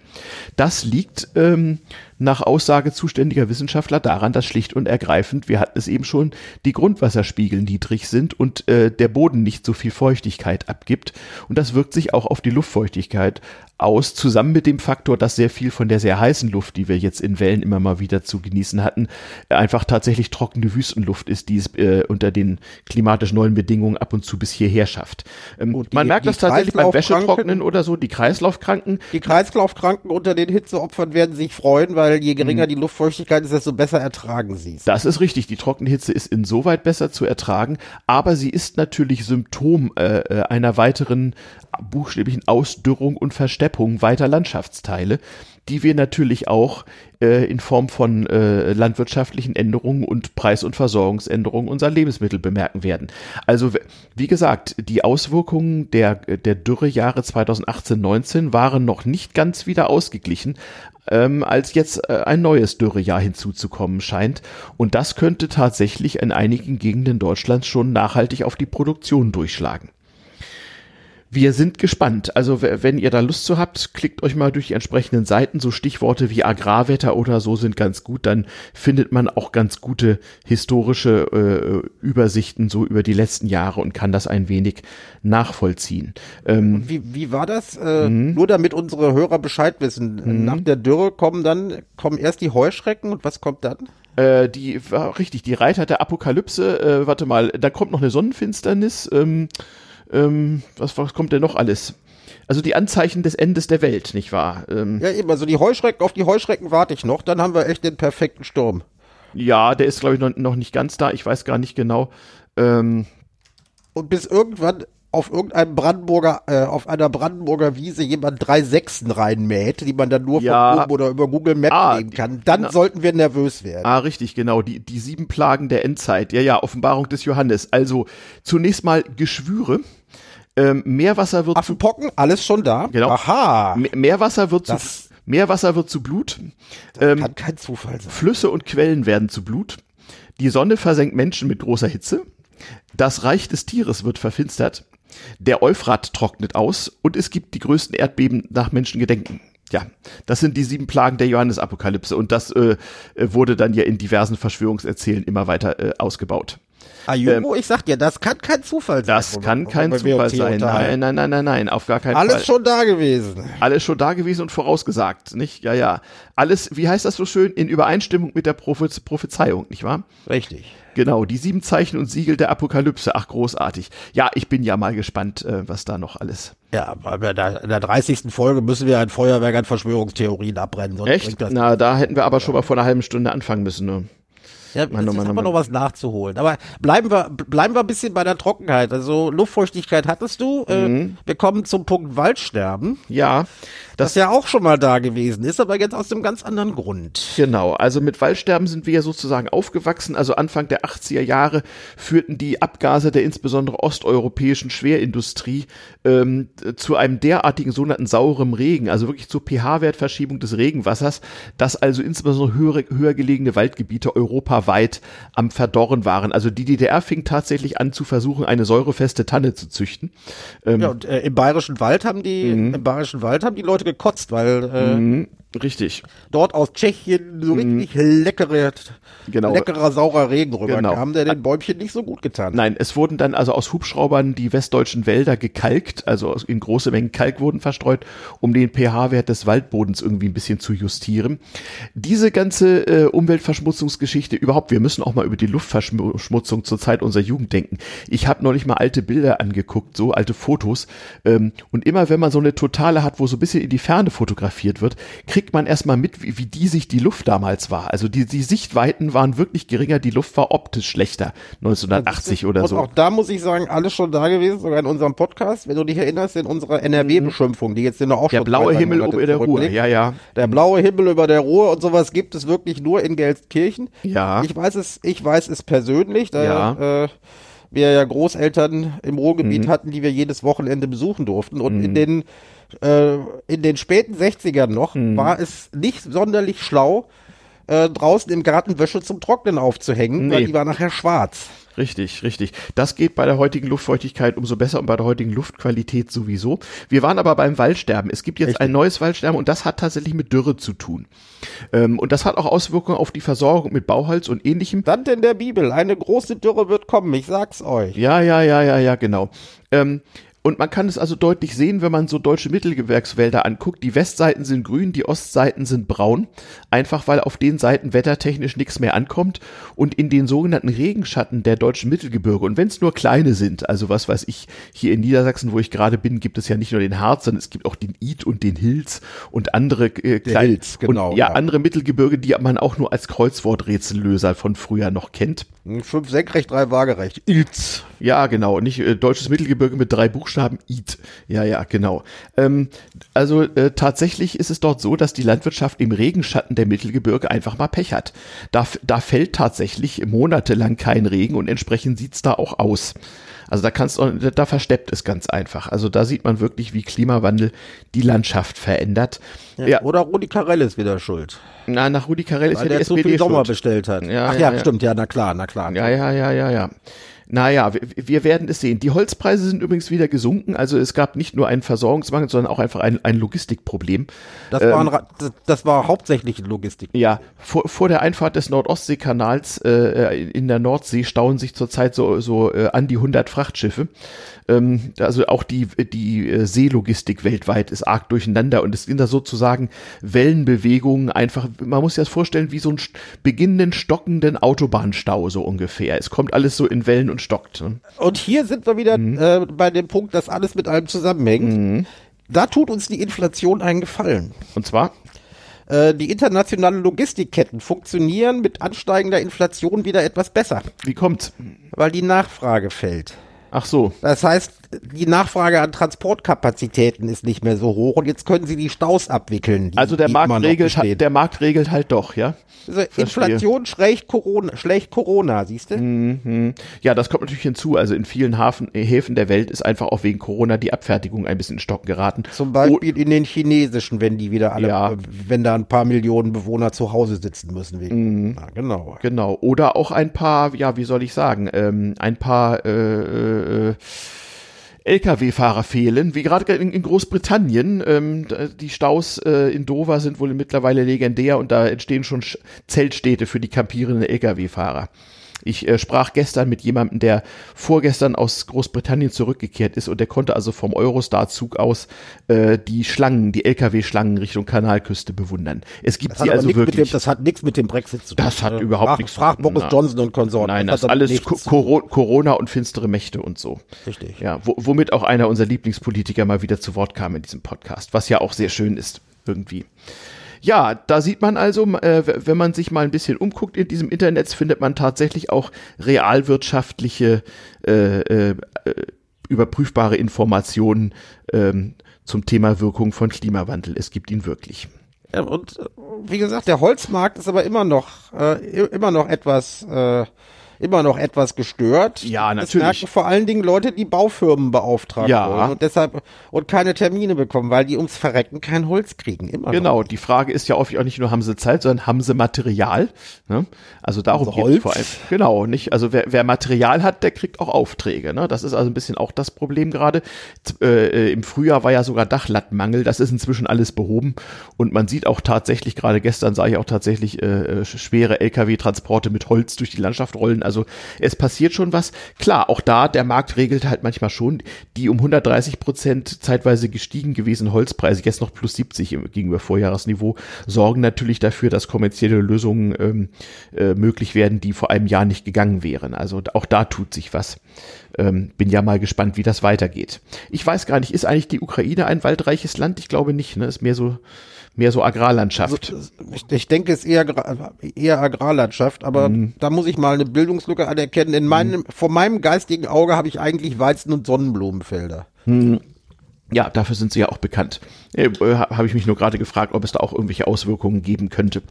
Das liegt ähm, nach Aussage zuständiger Wissenschaftler daran, dass schlicht und ergreifend, wir hatten es eben schon, die Grundwasserspiegel niedrig sind und äh, der Boden nicht so viel Feuchtigkeit abgibt. Und das wirkt sich auch auf die Luftfeuchtigkeit aus, zusammen mit dem Faktor, dass sehr viel von der sehr heißen Luft, die wir jetzt in Wellen immer mal wieder zu genießen hatten, einfach tatsächlich trockene Wüstenluft ist, die es äh, unter den klimatisch neuen Bedingungen ab und zu bis hierher schafft. Ähm, die, man merkt das tatsächlich beim Wäschetrocknen oder so, die Kreislaufkranken. Die Kreislaufkranken unter den Hitzeopfern werden sich freuen, weil je geringer mhm. die Luftfeuchtigkeit ist, desto besser ertragen sie es. Das ist richtig. Die Trockenhitze ist insoweit besser zu ertragen, aber sie ist natürlich Symptom äh, äh einer weiteren buchstäblichen Ausdürrung und Versteppung weiter Landschaftsteile, die wir natürlich auch äh, in Form von äh, landwirtschaftlichen Änderungen und Preis- und Versorgungsänderungen unserer Lebensmittel bemerken werden. Also wie gesagt, die Auswirkungen der, der Dürrejahre 2018-19 waren noch nicht ganz wieder ausgeglichen, ähm, als jetzt äh, ein neues Dürrejahr hinzuzukommen scheint. Und das könnte tatsächlich in einigen Gegenden Deutschlands schon nachhaltig auf die Produktion durchschlagen. Wir sind gespannt. Also wenn ihr da Lust zu habt, klickt euch mal durch die entsprechenden Seiten. So Stichworte wie Agrarwetter oder so sind ganz gut. Dann findet man auch ganz gute historische äh, Übersichten so über die letzten Jahre und kann das ein wenig nachvollziehen. Ähm, wie, wie war das? Äh, mhm. Nur damit unsere Hörer Bescheid wissen. Mhm. Nach der Dürre kommen dann kommen erst die Heuschrecken und was kommt dann? Äh, die war richtig, die Reiter der Apokalypse. Äh, warte mal, da kommt noch eine Sonnenfinsternis. Ähm, ähm, was, was kommt denn noch alles? Also die Anzeichen des Endes der Welt, nicht wahr? Ähm, ja, eben, also die Heuschrecken, auf die Heuschrecken warte ich noch, dann haben wir echt den perfekten Sturm. Ja, der ist, glaube ich, noch, noch nicht ganz da, ich weiß gar nicht genau. Ähm, und bis irgendwann auf irgendeinem Brandenburger, äh, auf einer Brandenburger Wiese jemand drei Sechsen reinmäht, die man dann nur ja. von oben oder über Google Maps ah, nehmen kann, dann na, sollten wir nervös werden. Ah, richtig, genau. Die, die sieben Plagen der Endzeit. Ja, ja, Offenbarung des Johannes. Also zunächst mal Geschwüre. Ähm, Meerwasser wird Affenpocken, zu, alles schon da. Genau. Aha. Meerwasser wird das, zu Meerwasser wird zu Blut. Das ähm, kann kein Zufall sein. Flüsse und Quellen werden zu Blut. Die Sonne versenkt Menschen mit großer Hitze. Das Reich des Tieres wird verfinstert. Der Euphrat trocknet aus und es gibt die größten Erdbeben nach Menschengedenken. Ja, das sind die sieben Plagen der Johannesapokalypse und das äh, wurde dann ja in diversen Verschwörungserzählen immer weiter äh, ausgebaut. Ayubo, ähm, ich sag dir, das kann kein Zufall sein. Das kann kein Zufall sein. Nein, nein, nein, nein, nein, auf gar keinen Alles Fall. Alles schon da gewesen. Alles schon da gewesen und vorausgesagt, nicht? Ja, ja. Alles, wie heißt das so schön, in Übereinstimmung mit der Prophezeiung, nicht wahr? Richtig. Genau, die sieben Zeichen und Siegel der Apokalypse. Ach, großartig. Ja, ich bin ja mal gespannt, äh, was da noch alles. Ja, aber in der, in der 30. Folge müssen wir ein Feuerwerk an Verschwörungstheorien abbrennen. Echt? Na, da hätten wir aber schon mal vor einer halben Stunde anfangen müssen. Ne? Ja, Mann, jetzt Mann, haben wir noch was nachzuholen. Aber bleiben wir, bleiben wir ein bisschen bei der Trockenheit. Also Luftfeuchtigkeit hattest du. Äh, mhm. wir kommen zum Punkt Waldsterben. Ja. Das, das ja auch schon mal da gewesen ist, aber jetzt aus einem ganz anderen Grund. Genau, also mit Waldsterben sind wir ja sozusagen aufgewachsen. Also Anfang der 80er Jahre führten die Abgase der insbesondere osteuropäischen Schwerindustrie ähm, zu einem derartigen sogenannten sauren Regen, also wirklich zur pH-Wertverschiebung des Regenwassers, dass also insbesondere höhere, höher gelegene Waldgebiete europaweit am Verdorren waren. Also die DDR fing tatsächlich an zu versuchen, eine säurefeste Tanne zu züchten. Ähm, ja, und äh, im bayerischen Wald haben die, mhm. im bayerischen Wald haben die Leute gekotzt, weil äh, mhm. Richtig. Dort aus Tschechien so mhm. richtig mm. leckere, genau. leckerer, saurer Regen rüberkam, genau. der den Bäumchen nicht so gut getan Nein, es wurden dann also aus Hubschraubern die westdeutschen Wälder gekalkt, also in große Mengen Kalk wurden verstreut, um den pH-Wert des Waldbodens irgendwie ein bisschen zu justieren. Diese ganze äh, Umweltverschmutzungsgeschichte überhaupt, wir müssen auch mal über die Luftverschmutzung zur Zeit unserer Jugend denken. Ich habe neulich mal alte Bilder angeguckt, so alte Fotos, ähm, und immer wenn man so eine Totale hat, wo so ein bisschen in die Ferne fotografiert wird, kriegt kriegt man erstmal mit, wie, wie die sich die Luft damals war. Also die, die Sichtweiten waren wirklich geringer, die Luft war optisch schlechter, 1980 oder so. Und auch da muss ich sagen, alles schon da gewesen, sogar in unserem Podcast, wenn du dich erinnerst, in unserer NRW-Beschimpfung, die jetzt in der auch Der blaue Himmel über der Ruhr, ja, ja. Der blaue Himmel über der Ruhr und sowas gibt es wirklich nur in Gelsenkirchen. Ja. Ich weiß es, ich weiß es persönlich, da, ja. Äh, wir ja Großeltern im Ruhrgebiet mhm. hatten, die wir jedes Wochenende besuchen durften. Und mhm. in den äh, in den späten 60ern noch mhm. war es nicht sonderlich schlau, äh, draußen im Garten Wäsche zum Trocknen aufzuhängen, nee. weil die war nachher schwarz. Richtig, richtig. Das geht bei der heutigen Luftfeuchtigkeit umso besser und bei der heutigen Luftqualität sowieso. Wir waren aber beim Waldsterben. Es gibt jetzt richtig. ein neues Waldsterben und das hat tatsächlich mit Dürre zu tun. Ähm, und das hat auch Auswirkungen auf die Versorgung mit Bauholz und ähnlichem. Stand in der Bibel, eine große Dürre wird kommen, ich sag's euch. Ja, ja, ja, ja, ja, genau. Ähm, und man kann es also deutlich sehen, wenn man so deutsche Mittelgebirgswälder anguckt. Die Westseiten sind grün, die Ostseiten sind braun. Einfach weil auf den Seiten wettertechnisch nichts mehr ankommt. Und in den sogenannten Regenschatten der deutschen Mittelgebirge, und wenn es nur kleine sind, also was weiß ich, hier in Niedersachsen, wo ich gerade bin, gibt es ja nicht nur den Harz, sondern es gibt auch den Id und den Hilz und andere äh, kleine, genau, und, ja, ja, andere Mittelgebirge, die man auch nur als Kreuzworträtsellöser von früher noch kennt. Fünf senkrecht, drei waagerecht. Ilz. Ja, genau. Nicht äh, deutsches Mittelgebirge mit drei Buchstaben. Id. Ja, ja, genau. Ähm, also äh, tatsächlich ist es dort so, dass die Landwirtschaft im Regenschatten der Mittelgebirge einfach mal Pech hat. Da, da fällt tatsächlich monatelang kein Regen und entsprechend sieht's da auch aus. Also da kannst du, da versteppt es ganz einfach. Also da sieht man wirklich, wie Klimawandel die Landschaft verändert. Ja, ja. Oder Rudi Carell ist wieder schuld. Na, nach Rudi Carell ist ja die der SPD zu viel Sommer bestellt hat. Ja, Ach ja, ja, stimmt, ja, na klar, na klar. Ja, ja, ja, ja, ja. Naja, wir, wir werden es sehen. Die Holzpreise sind übrigens wieder gesunken. Also es gab nicht nur einen Versorgungsmangel, sondern auch einfach ein, ein Logistikproblem. Das, ähm, war ein, das war hauptsächlich Logistik. Ja, vor, vor der Einfahrt des Nordostseekanals äh, in der Nordsee stauen sich zurzeit so, so äh, an die 100 Frachtschiffe. Ähm, also auch die, die äh, Seelogistik weltweit ist arg durcheinander und es sind da sozusagen Wellenbewegungen einfach, man muss sich das vorstellen, wie so ein beginnenden, stockenden Autobahnstau so ungefähr. Es kommt alles so in Wellen und stockt. Ne? Und hier sind wir wieder mhm. äh, bei dem Punkt, dass alles mit allem zusammenhängt. Mhm. Da tut uns die Inflation einen Gefallen. Und zwar? Äh, die internationalen Logistikketten funktionieren mit ansteigender Inflation wieder etwas besser. Wie kommt's? Weil die Nachfrage fällt. Ach so. Das heißt, die Nachfrage an Transportkapazitäten ist nicht mehr so hoch und jetzt können sie die Staus abwickeln. Die, also der Markt regelt, der Markt regelt halt doch, ja? Also Inflation schlecht Corona, schlecht Corona, siehst du? Mhm. Ja, das kommt natürlich hinzu. Also in vielen Hafen, äh, Häfen der Welt ist einfach auch wegen Corona die Abfertigung ein bisschen in Stocken geraten. Zum Beispiel oh, in den chinesischen, wenn die wieder alle, ja. wenn da ein paar Millionen Bewohner zu Hause sitzen müssen. Wegen, mhm. Na, genau. Genau. Oder auch ein paar, ja, wie soll ich sagen, ähm, ein paar äh, äh, Lkw-Fahrer fehlen, wie gerade in, Großbritannien. Ähm, die Staus äh, in Dover sind wohl mittlerweile legendär und da entstehen schon Zeltstädte für die kampierenden Lkw-Fahrer. Ich äh, sprach gestern mit jemandem, der vorgestern aus Großbritannien zurückgekehrt ist und der konnte also vom Eurostar-Zug aus äh, die Schlangen, die LKW-Schlangen Richtung Kanalküste bewundern. Es gibt sie also wirklich. Dem, das hat nichts mit dem Brexit zu tun. Das hat überhaupt frag, nichts. Frag Boris Johnson und Konsorten. Nein, das, das ist alles Co Corona und finstere Mächte und so. Richtig. Ja, womit auch einer unserer Lieblingspolitiker mal wieder zu Wort kam in diesem Podcast, was ja auch sehr schön ist irgendwie. Ja, da sieht man also, äh, wenn man sich mal ein bisschen umguckt in diesem Internet, findet man tatsächlich auch realwirtschaftliche äh, äh, überprüfbare Informationen ähm, zum Thema Wirkung von Klimawandel. Es gibt ihn wirklich. Ja, und äh, wie gesagt, der Holzmarkt ist aber immer noch äh, immer noch etwas äh, immer noch etwas gestört. Ja, natürlich. Das merken vor allen Dingen Leute, die Baufirmen beauftragen ja. wollen und deshalb und keine Termine bekommen, weil die ums Verrecken kein Holz kriegen. Immer genau, noch. die Frage ist ja oft auch nicht nur, haben sie Zeit, sondern haben sie Material. Ne? Also darum also geht es vor allem. Genau, nicht. Also wer, wer Material hat, der kriegt auch Aufträge. Ne? Das ist also ein bisschen auch das Problem gerade. Äh, Im Frühjahr war ja sogar Dachlattenmangel. Das ist inzwischen alles behoben. Und man sieht auch tatsächlich, gerade gestern sah ich auch tatsächlich äh, äh schwere Lkw-Transporte mit Holz durch die Landschaft rollen. Also also es passiert schon was. Klar, auch da, der Markt regelt halt manchmal schon die um 130 Prozent zeitweise gestiegen gewesen Holzpreise, jetzt noch plus 70 gegenüber Vorjahresniveau, sorgen natürlich dafür, dass kommerzielle Lösungen ähm, äh, möglich werden, die vor einem Jahr nicht gegangen wären. Also auch da tut sich was. Ähm, bin ja mal gespannt, wie das weitergeht. Ich weiß gar nicht, ist eigentlich die Ukraine ein waldreiches Land? Ich glaube nicht, ne? Ist mehr so mehr so Agrarlandschaft. Ich, ich, denke, es ist eher, eher Agrarlandschaft, aber mhm. da muss ich mal eine Bildungslücke anerkennen. In meinem, mhm. vor meinem geistigen Auge habe ich eigentlich Weizen- und Sonnenblumenfelder. Mhm. Ja, dafür sind sie ja auch bekannt. Äh, habe ich mich nur gerade gefragt, ob es da auch irgendwelche Auswirkungen geben könnte.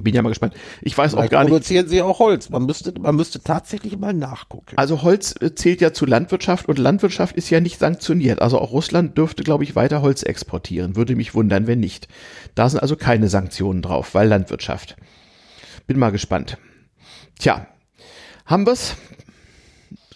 Bin ja mal gespannt. Ich weiß Vielleicht auch gar nicht. produzieren sie auch Holz. Man müsste, man müsste tatsächlich mal nachgucken. Also Holz äh, zählt ja zu Landwirtschaft und Landwirtschaft ist ja nicht sanktioniert. Also auch Russland dürfte, glaube ich, weiter Holz exportieren. Würde mich wundern, wenn nicht. Da sind also keine Sanktionen drauf, weil Landwirtschaft. Bin mal gespannt. Tja, haben wir's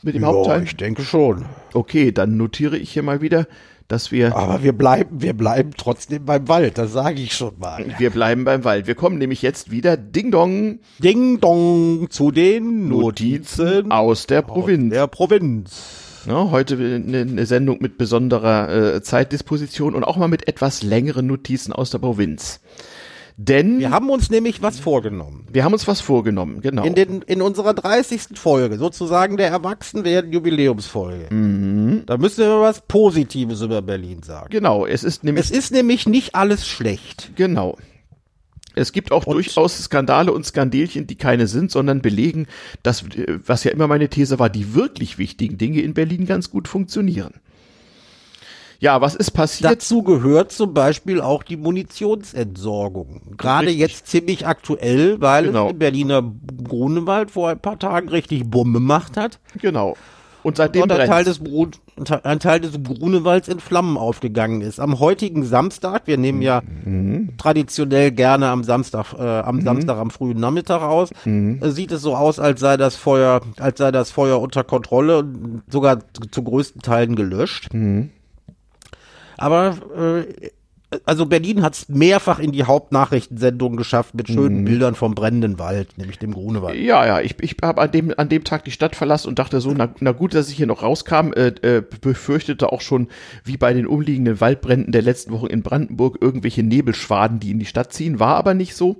mit dem ja, Hauptteil? Ich denke schon. Okay, dann notiere ich hier mal wieder dass wir. Aber wir bleiben, wir bleiben trotzdem beim Wald, das sage ich schon mal. Wir bleiben beim Wald. Wir kommen nämlich jetzt wieder Ding Dong. Ding Dong zu den Notizen aus der Provinz. Aus der Provinz. Ja, heute eine, eine Sendung mit besonderer äh, Zeitdisposition und auch mal mit etwas längeren Notizen aus der Provinz. Denn wir haben uns nämlich was vorgenommen. Wir haben uns was vorgenommen, genau. In, den, in unserer 30. Folge, sozusagen der Erwachsenwerden Jubiläumsfolge. Mhm. Da müssen wir was Positives über Berlin sagen. Genau, es ist nämlich. Es ist nämlich nicht alles schlecht. Genau. Es gibt auch und durchaus Skandale und Skandelchen, die keine sind, sondern belegen, dass, was ja immer meine These war, die wirklich wichtigen Dinge in Berlin ganz gut funktionieren. Ja, was ist passiert? Dazu gehört zum Beispiel auch die Munitionsentsorgung. Gerade richtig. jetzt ziemlich aktuell, weil genau. es im Berliner Grunewald vor ein paar Tagen richtig Bombe gemacht hat. Genau. Und seitdem und ein Teil, des ein Teil des Grunewalds in Flammen aufgegangen ist. Am heutigen Samstag, wir nehmen ja mhm. traditionell gerne am Samstag, äh, am mhm. Samstag am frühen Nachmittag aus, mhm. äh, sieht es so aus, als sei das Feuer, als sei das Feuer unter Kontrolle und sogar zu, zu größten Teilen gelöscht. Aber äh, also Berlin hat es mehrfach in die Hauptnachrichtensendungen geschafft mit schönen mhm. Bildern vom brennenden Wald, nämlich dem Grunewald. Ja, ja, ich, ich habe an dem, an dem Tag die Stadt verlassen und dachte so, na, na gut, dass ich hier noch rauskam, äh, äh, befürchtete auch schon, wie bei den umliegenden Waldbränden der letzten Wochen in Brandenburg, irgendwelche Nebelschwaden, die in die Stadt ziehen, war aber nicht so.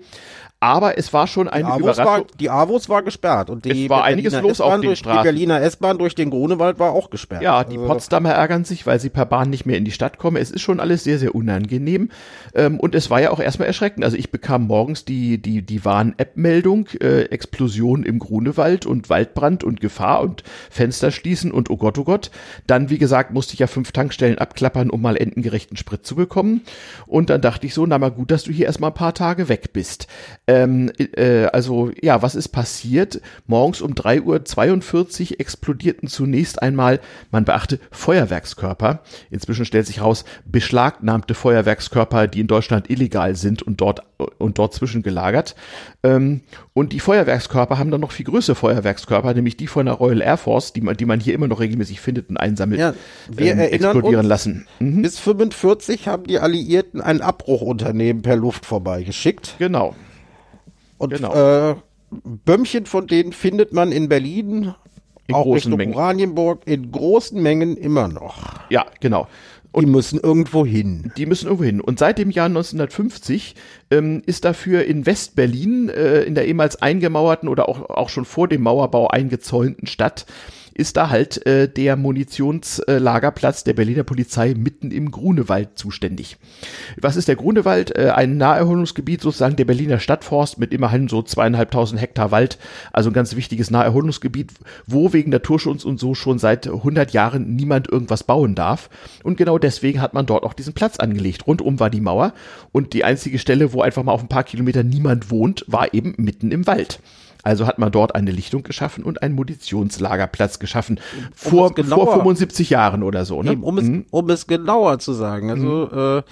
Aber es war schon eine die Überraschung. War, die AWOS war gesperrt und die es war einiges los auf den Straßen. Die Berliner S-Bahn durch den Grunewald war auch gesperrt. Ja, die also, Potsdamer ärgern sich, weil sie per Bahn nicht mehr in die Stadt kommen. Es ist schon alles sehr, sehr unangenehm. Ähm, und es war ja auch erstmal erschreckend. Also ich bekam morgens die, die, die Warn-App-Meldung, äh, Explosion im Grunewald und Waldbrand und Gefahr und Fenster schließen und oh Gott, oh Gott. Dann, wie gesagt, musste ich ja fünf Tankstellen abklappern, um mal endengerechten Sprit zu bekommen. Und dann dachte ich so, na mal gut, dass du hier erstmal ein paar Tage weg bist. Ähm, äh, also ja, was ist passiert? Morgens um 3.42 Uhr explodierten zunächst einmal, man beachte, Feuerwerkskörper. Inzwischen stellt sich raus, beschlagnahmte Feuerwerkskörper, die in Deutschland illegal sind und dort und dort zwischengelagert. Ähm, und die Feuerwerkskörper haben dann noch viel größere Feuerwerkskörper, nämlich die von der Royal Air Force, die man, die man hier immer noch regelmäßig findet und einsammelt, ja, wir ähm, explodieren lassen. Mhm. Bis 45 haben die Alliierten ein Abbruchunternehmen per Luft vorbeigeschickt. Genau. Und genau. äh, Bömmchen von denen findet man in Berlin, in auch Richtung Mengen. Oranienburg, in großen Mengen immer noch. Ja, genau. Und die müssen irgendwo hin. Die müssen irgendwo hin. Und seit dem Jahr 1950 ähm, ist dafür in Westberlin, äh, in der ehemals eingemauerten oder auch, auch schon vor dem Mauerbau eingezäunten Stadt, ist da halt äh, der Munitionslagerplatz der Berliner Polizei mitten im Grunewald zuständig. Was ist der Grunewald? Äh, ein Naherholungsgebiet sozusagen der Berliner Stadtforst mit immerhin so zweieinhalbtausend Hektar Wald, also ein ganz wichtiges Naherholungsgebiet, wo wegen Naturschutz und so schon seit 100 Jahren niemand irgendwas bauen darf. Und genau deswegen hat man dort auch diesen Platz angelegt. Rundum war die Mauer und die einzige Stelle, wo einfach mal auf ein paar Kilometer niemand wohnt, war eben mitten im Wald. Also hat man dort eine Lichtung geschaffen und einen Munitionslagerplatz geschaffen. Vor, um genauer, vor 75 Jahren oder so. Ne? Um, es, mhm. um es genauer zu sagen. Also mhm. äh,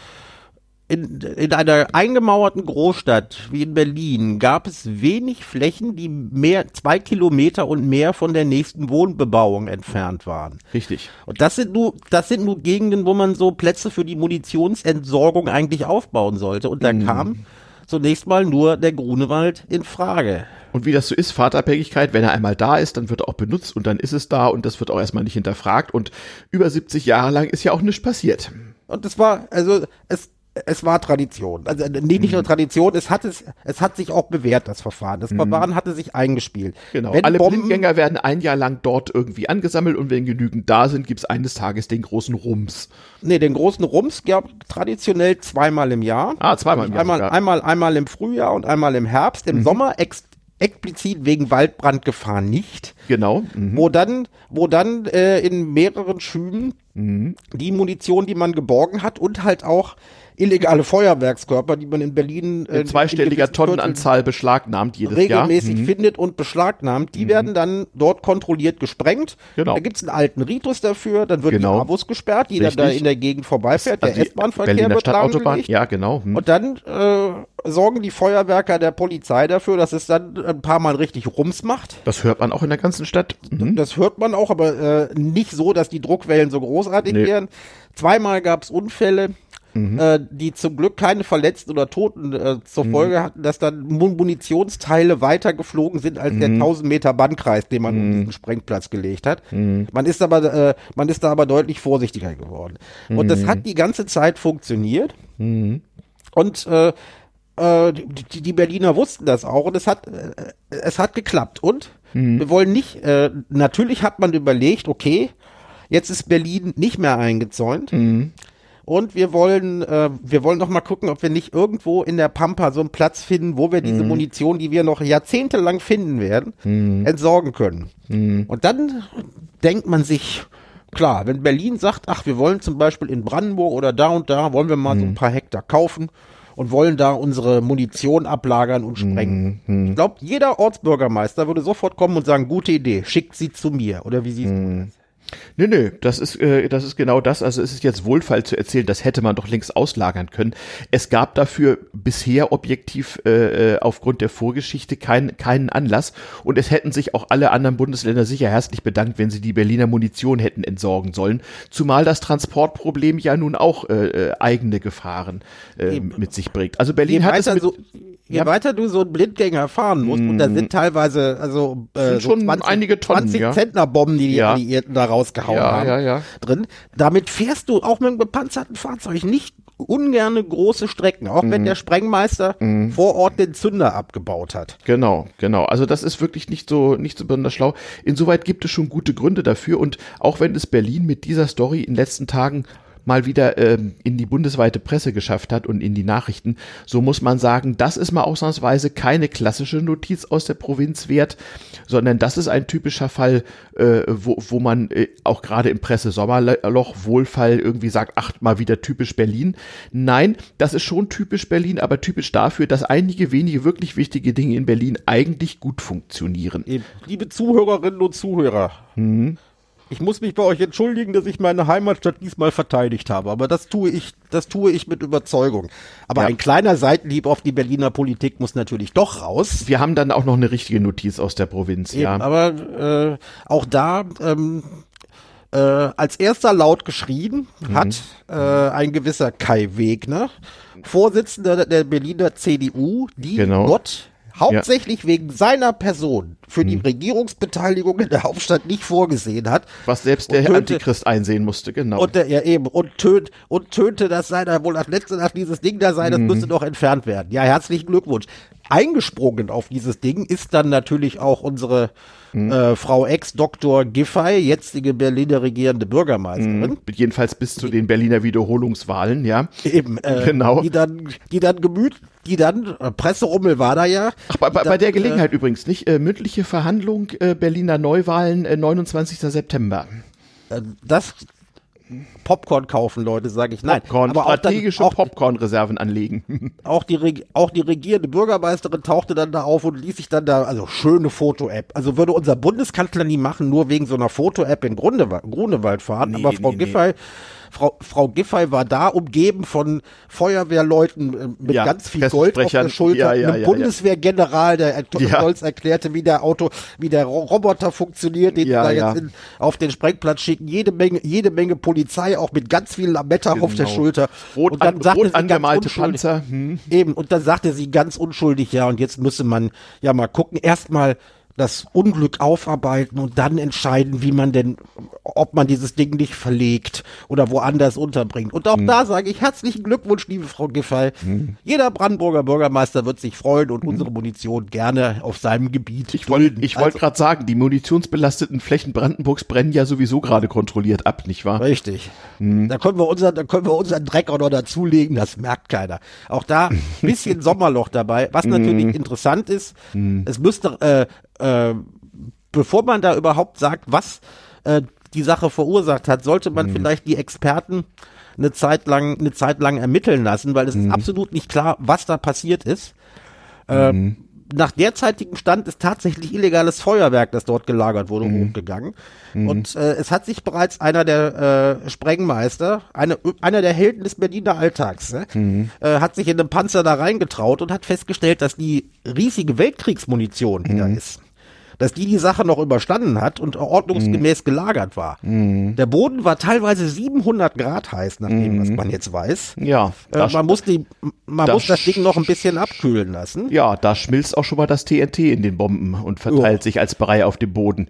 in, in einer eingemauerten Großstadt wie in Berlin gab es wenig Flächen, die mehr zwei Kilometer und mehr von der nächsten Wohnbebauung entfernt waren. Richtig. Und das sind nur, das sind nur Gegenden, wo man so Plätze für die Munitionsentsorgung eigentlich aufbauen sollte. Und da mhm. kam zunächst mal nur der Grunewald in Frage. Und wie das so ist, Fahrtabhängigkeit, wenn er einmal da ist, dann wird er auch benutzt und dann ist es da und das wird auch erstmal nicht hinterfragt. Und über 70 Jahre lang ist ja auch nichts passiert. Und es war, also es es war Tradition. Also äh, nicht, nicht nur mhm. Tradition, es hat es, es hat sich auch bewährt, das Verfahren. Das mhm. Verfahren hatte sich eingespielt. Genau. Wenn Alle Bomben, Blindgänger werden ein Jahr lang dort irgendwie angesammelt und wenn genügend da sind, gibt es eines Tages den großen Rums. Nee, den großen Rums gab traditionell zweimal im Jahr. Ah, zweimal im Jahr. Einmal, einmal, einmal im Frühjahr und einmal im Herbst. Im mhm. Sommer ex explizit wegen Waldbrandgefahr nicht. Genau. Mhm. Wo dann, wo dann äh, in mehreren Schüben mhm. die Munition, die man geborgen hat und halt auch illegale Feuerwerkskörper, die man in Berlin äh, in zweistelliger in Tonnenanzahl beschlagnahmt jedes regelmäßig Jahr. Regelmäßig mhm. findet und beschlagnahmt. Die mhm. werden dann dort kontrolliert gesprengt. Genau. Da gibt's einen alten Ritus dafür, dann wird genau. die Abus gesperrt, jeder Richtig. da in der Gegend vorbeifährt, also der S-Bahn-Verkehr wird Stadtautobahn, ja genau. Hm. Und dann äh, sorgen die Feuerwerker der Polizei dafür, dass es dann ein paar Mal richtig Rums macht. Das hört man auch in der ganzen Stadt. Mhm. Das hört man auch, aber äh, nicht so, dass die Druckwellen so großartig nee. wären. Zweimal gab's Unfälle mhm. äh, die zum Glück keine Verletzten oder Toten äh, zur mhm. Folge hatten, dass dann Munitionsteile weiter geflogen sind als mhm. der 1000 Meter Bandkreis, den man um mhm. diesen Sprengplatz gelegt hat. Mhm. Man ist aber, äh, man ist da aber deutlich vorsichtiger geworden. Und das hat die ganze Zeit funktioniert. Und äh, äh, die, die, Berliner wussten das auch und es hat, äh, es hat geklappt. Und mhm. wir wollen nicht, äh, natürlich hat man überlegt, okay, jetzt ist Berlin nicht mehr eingezäunt. Mhm. Und wir wollen, äh, wir wollen noch mal gucken, ob wir nicht irgendwo in der Pampa so einen Platz finden, wo wir diese mhm. Munition, die wir noch jahrzehntelang finden werden, mhm. entsorgen können. Mhm. Und dann denkt man sich, klar, wenn Berlin sagt, ach, wir wollen zum Beispiel in Brandenburg oder da und da, wollen wir mal so ein mhm. paar Hektar kaufen und wollen da unsere Munition ablagern und sprengen. Mhm. Ich glaube, jeder Ortsbürgermeister würde sofort kommen und sagen, gute Idee, schickt sie zu mir. Oder wie siehst du mhm. das? Nö, nö, das ist, äh, das ist genau das. Also es ist jetzt wohlfeil zu erzählen, das hätte man doch längst auslagern können. Es gab dafür bisher objektiv äh, äh, aufgrund der Vorgeschichte kein, keinen Anlass und es hätten sich auch alle anderen Bundesländer sicher herzlich bedankt, wenn sie die Berliner Munition hätten entsorgen sollen. Zumal das Transportproblem ja nun auch äh, äh eigene Gefahren äh, mit sich bringt. Also Berlin hat es mit, so je weiter du so einen Blindgänger fahren musst, mm. und da mhm. sind teilweise, also äh, sind schon so 20, einige Tonnen, 20 ja. Zentner Bomben, die die ja. Alliierten da rausgehauen ja, haben, ja, ja. drin. Damit fährst du auch mit einem gepanzerten Fahrzeug nicht ungerne große Strecken, auch mm. wenn der Sprengmeister mm. vor Ort den Zünder abgebaut hat. Genau, genau. Also das ist wirklich nicht so, nicht so besonders schlau. Insoweit gibt es schon gute Gründe dafür und auch wenn es Berlin mit dieser Story in den letzten Tagen mal wieder ähm, in die bundesweite Presse geschafft hat und in die Nachrichten, so muss man sagen, das ist mal ausnahmsweise keine klassische Notiz aus der Provinz wert, sondern das ist ein typischer Fall, äh, wo, wo man äh, auch gerade im Presse-Sommerloch Wohlfall irgendwie sagt, ach, mal wieder typisch Berlin. Nein, das ist schon typisch Berlin, aber typisch dafür, dass einige wenige wirklich wichtige Dinge in Berlin eigentlich gut funktionieren. Liebe Zuhörerinnen und Zuhörer, mhm. Ich muss mich bei euch entschuldigen, dass ich meine Heimatstadt diesmal verteidigt habe, aber das tue ich, das tue ich mit Überzeugung. Aber ja. ein kleiner Seitenhieb auf die Berliner Politik muss natürlich doch raus. Wir haben dann auch noch eine richtige Notiz aus der Provinz, Eben, ja. Aber äh, auch da ähm, äh, als erster laut geschrien mhm. hat äh, ein gewisser Kai Wegner, Vorsitzender der Berliner CDU, die genau. Gott hauptsächlich ja. wegen seiner Person für die hm. Regierungsbeteiligung in der Hauptstadt nicht vorgesehen hat. Was selbst der tönte, Antichrist einsehen musste, genau. Und der, ja eben, und, tönt, und tönte, das sei da wohl als letzte Nacht dieses Ding da sei, das hm. müsste doch entfernt werden. Ja, herzlichen Glückwunsch. Eingesprungen auf dieses Ding ist dann natürlich auch unsere mhm. äh, Frau Ex-Doktor Giffey, jetzige Berliner regierende Bürgermeisterin. Mhm. Jedenfalls bis zu den Berliner Wiederholungswahlen, ja. Eben, äh, genau. Die dann, die dann gemüt, die dann, äh, Presserummel war da ja. Ach, bei, bei, dann, der Gelegenheit äh, übrigens, nicht? Äh, mündliche Verhandlung äh, Berliner Neuwahlen, äh, 29. September. Das Popcorn kaufen, Leute, sage ich nein. Popcorn, aber strategische auch Popcorn-Reserven anlegen. Auch die, auch die regierende Bürgermeisterin tauchte dann da auf und ließ sich dann da, also schöne Foto-App. Also würde unser Bundeskanzler nie machen, nur wegen so einer Foto-App in Grunewald, Grunewald fahren. Nee, aber Frau nee, Giffey nee Frau, Frau Giffey war da umgeben von Feuerwehrleuten äh, mit ja, ganz viel Gold auf der Schulter, ja, einem Bundeswehrgeneral, der stolz erklärte, wie der Auto, wie der Roboter funktioniert, den ja, da jetzt in, auf den Sprengplatz schicken, jede Menge, jede Menge Polizei, auch mit ganz viel Lametta genau. auf der genau. Schulter. Rot, und dann an, sagte rot sie angemalte Panzer. Hm. Eben, und dann sagte sie ganz unschuldig, ja, und jetzt müsse man ja mal gucken, erstmal das Unglück aufarbeiten und dann entscheiden, wie man denn, ob man dieses Ding nicht verlegt oder woanders unterbringt. Und auch hm. da sage ich herzlichen Glückwunsch, liebe Frau Giffey. Hm. Jeder Brandenburger Bürgermeister wird sich freuen und hm. unsere Munition gerne auf seinem Gebiet. Ich wollte ich wollte also, gerade sagen, die munitionsbelasteten Flächen Brandenburgs brennen ja sowieso gerade kontrolliert ab, nicht wahr? Richtig. Hm. Da können wir unser, da können wir unseren Dreck auch noch dazulegen, das merkt keiner. Auch da ein bisschen Sommerloch dabei, was natürlich hm. interessant ist. Hm. Es müsste äh, äh, bevor man da überhaupt sagt, was äh, die Sache verursacht hat, sollte man mhm. vielleicht die Experten eine Zeit lang, eine Zeit lang ermitteln lassen, weil es mhm. ist absolut nicht klar, was da passiert ist. Äh, mhm. nach derzeitigem Stand ist tatsächlich illegales Feuerwerk, das dort gelagert wurde, mhm. hochgegangen. Mhm. Und äh, es hat sich bereits einer der äh, Sprengmeister, eine, einer der Helden des Berliner Alltags, ne, mhm. äh, hat sich in den Panzer da reingetraut und hat festgestellt, dass die riesige Weltkriegsmunition, die da ist, dass die die Sache noch überstanden hat und ordnungsgemäß mhm. gelagert war. Mhm. Der Boden war teilweise 700 Grad heiß, nach dem, mhm. was man jetzt weiß. Ja. Äh, man muss die, man das muss das Ding noch ein bisschen abkühlen lassen. Ja, da schmilzt auch schon mal das TNT in den Bomben und verteilt oh. sich als Brei auf dem Boden.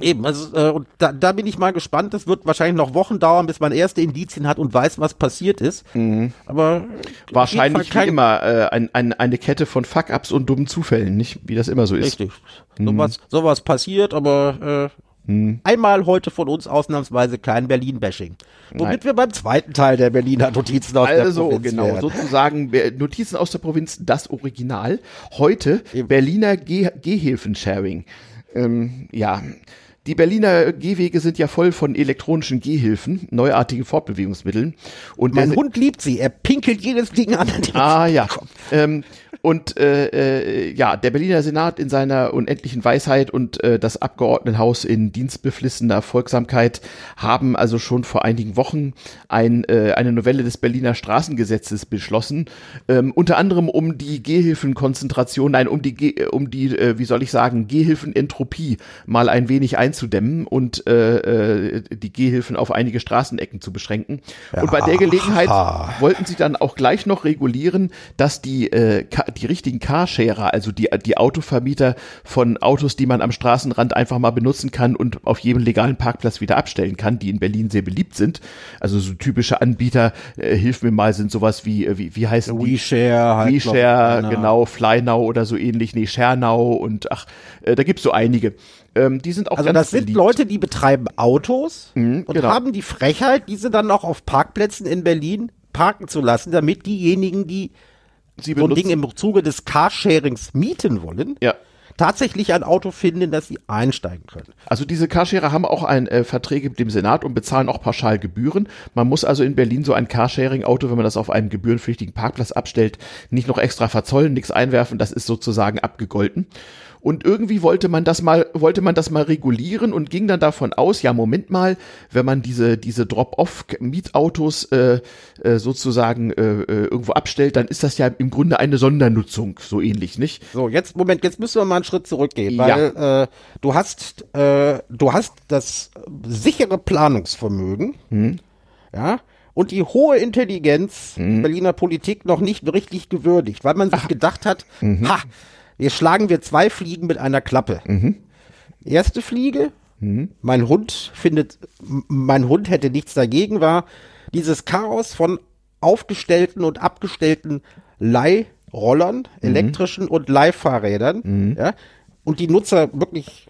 Eben, also äh, und da, da bin ich mal gespannt. Es wird wahrscheinlich noch Wochen dauern, bis man erste Indizien hat und weiß, was passiert ist. Mhm. Aber wahrscheinlich wie immer äh, ein, ein, eine Kette von Fuck-ups und dummen Zufällen, nicht wie das immer so ist. Richtig. Mhm. Sowas, sowas passiert, aber äh, mhm. einmal heute von uns ausnahmsweise kein Berlin-Bashing. Womit Nein. wir beim zweiten Teil der Berliner Notizen aus also, der Provinz genau, wären. sozusagen Notizen aus der Provinz, das Original. Heute Eben. Berliner Gehhilfen-Sharing. Ähm, ja, die Berliner Gehwege sind ja voll von elektronischen Gehhilfen, neuartigen Fortbewegungsmitteln. Und mein Hund liebt sie, er pinkelt jedes Ding an. Ah ja. Ähm, und äh, äh, ja, der Berliner Senat in seiner unendlichen Weisheit und äh, das Abgeordnetenhaus in dienstbeflissener Folgsamkeit haben also schon vor einigen Wochen ein, äh, eine Novelle des Berliner Straßengesetzes beschlossen, ähm, unter anderem um die Gehhilfenkonzentration, nein, um die, um die, äh, wie soll ich sagen, Gehhilfenentropie mal ein wenig einzudämmen und äh, äh, die Gehhilfen auf einige Straßenecken zu beschränken. Ja. Und bei der Gelegenheit wollten sie dann auch gleich noch regulieren, dass die äh, die richtigen Carsharer, also die, die Autovermieter von Autos, die man am Straßenrand einfach mal benutzen kann und auf jedem legalen Parkplatz wieder abstellen kann, die in Berlin sehr beliebt sind. Also so typische Anbieter, äh, hilf mir mal, sind sowas wie, äh, wie, wie heißt die? WeShare, halt WeShare, genau, FlyNow oder so ähnlich, nee, ShareNow und ach, äh, da gibt's so einige. Ähm, die sind auch also das sind beliebt. Leute, die betreiben Autos mhm, und genau. haben die Frechheit, diese dann auch auf Parkplätzen in Berlin parken zu lassen, damit diejenigen, die Sie so ein Ding im Zuge des Carsharings mieten wollen, ja. tatsächlich ein Auto finden, in das sie einsteigen können. Also diese Carsharer haben auch ein äh, Verträge mit dem Senat und bezahlen auch pauschal Gebühren. Man muss also in Berlin so ein Carsharing-Auto, wenn man das auf einem gebührenpflichtigen Parkplatz abstellt, nicht noch extra verzollen, nichts einwerfen. Das ist sozusagen abgegolten. Und irgendwie wollte man das mal, wollte man das mal regulieren und ging dann davon aus, ja, Moment mal, wenn man diese, diese Drop-off-Mietautos äh, äh, sozusagen äh, äh, irgendwo abstellt, dann ist das ja im Grunde eine Sondernutzung, so ähnlich, nicht? So, jetzt, Moment, jetzt müssen wir mal einen Schritt zurückgehen, weil ja. äh, du hast, äh, du hast das sichere Planungsvermögen, hm. ja, und die hohe Intelligenz mhm. Berliner Politik noch nicht richtig gewürdigt, weil man sich Ach. gedacht hat, mhm. ha, hier schlagen wir zwei Fliegen mit einer Klappe. Mhm. Erste Fliege, mhm. mein Hund findet, mein Hund hätte nichts dagegen, war dieses Chaos von aufgestellten und abgestellten Leih Rollern, mhm. elektrischen und Leihfahrrädern. Mhm. Ja, und die Nutzer wirklich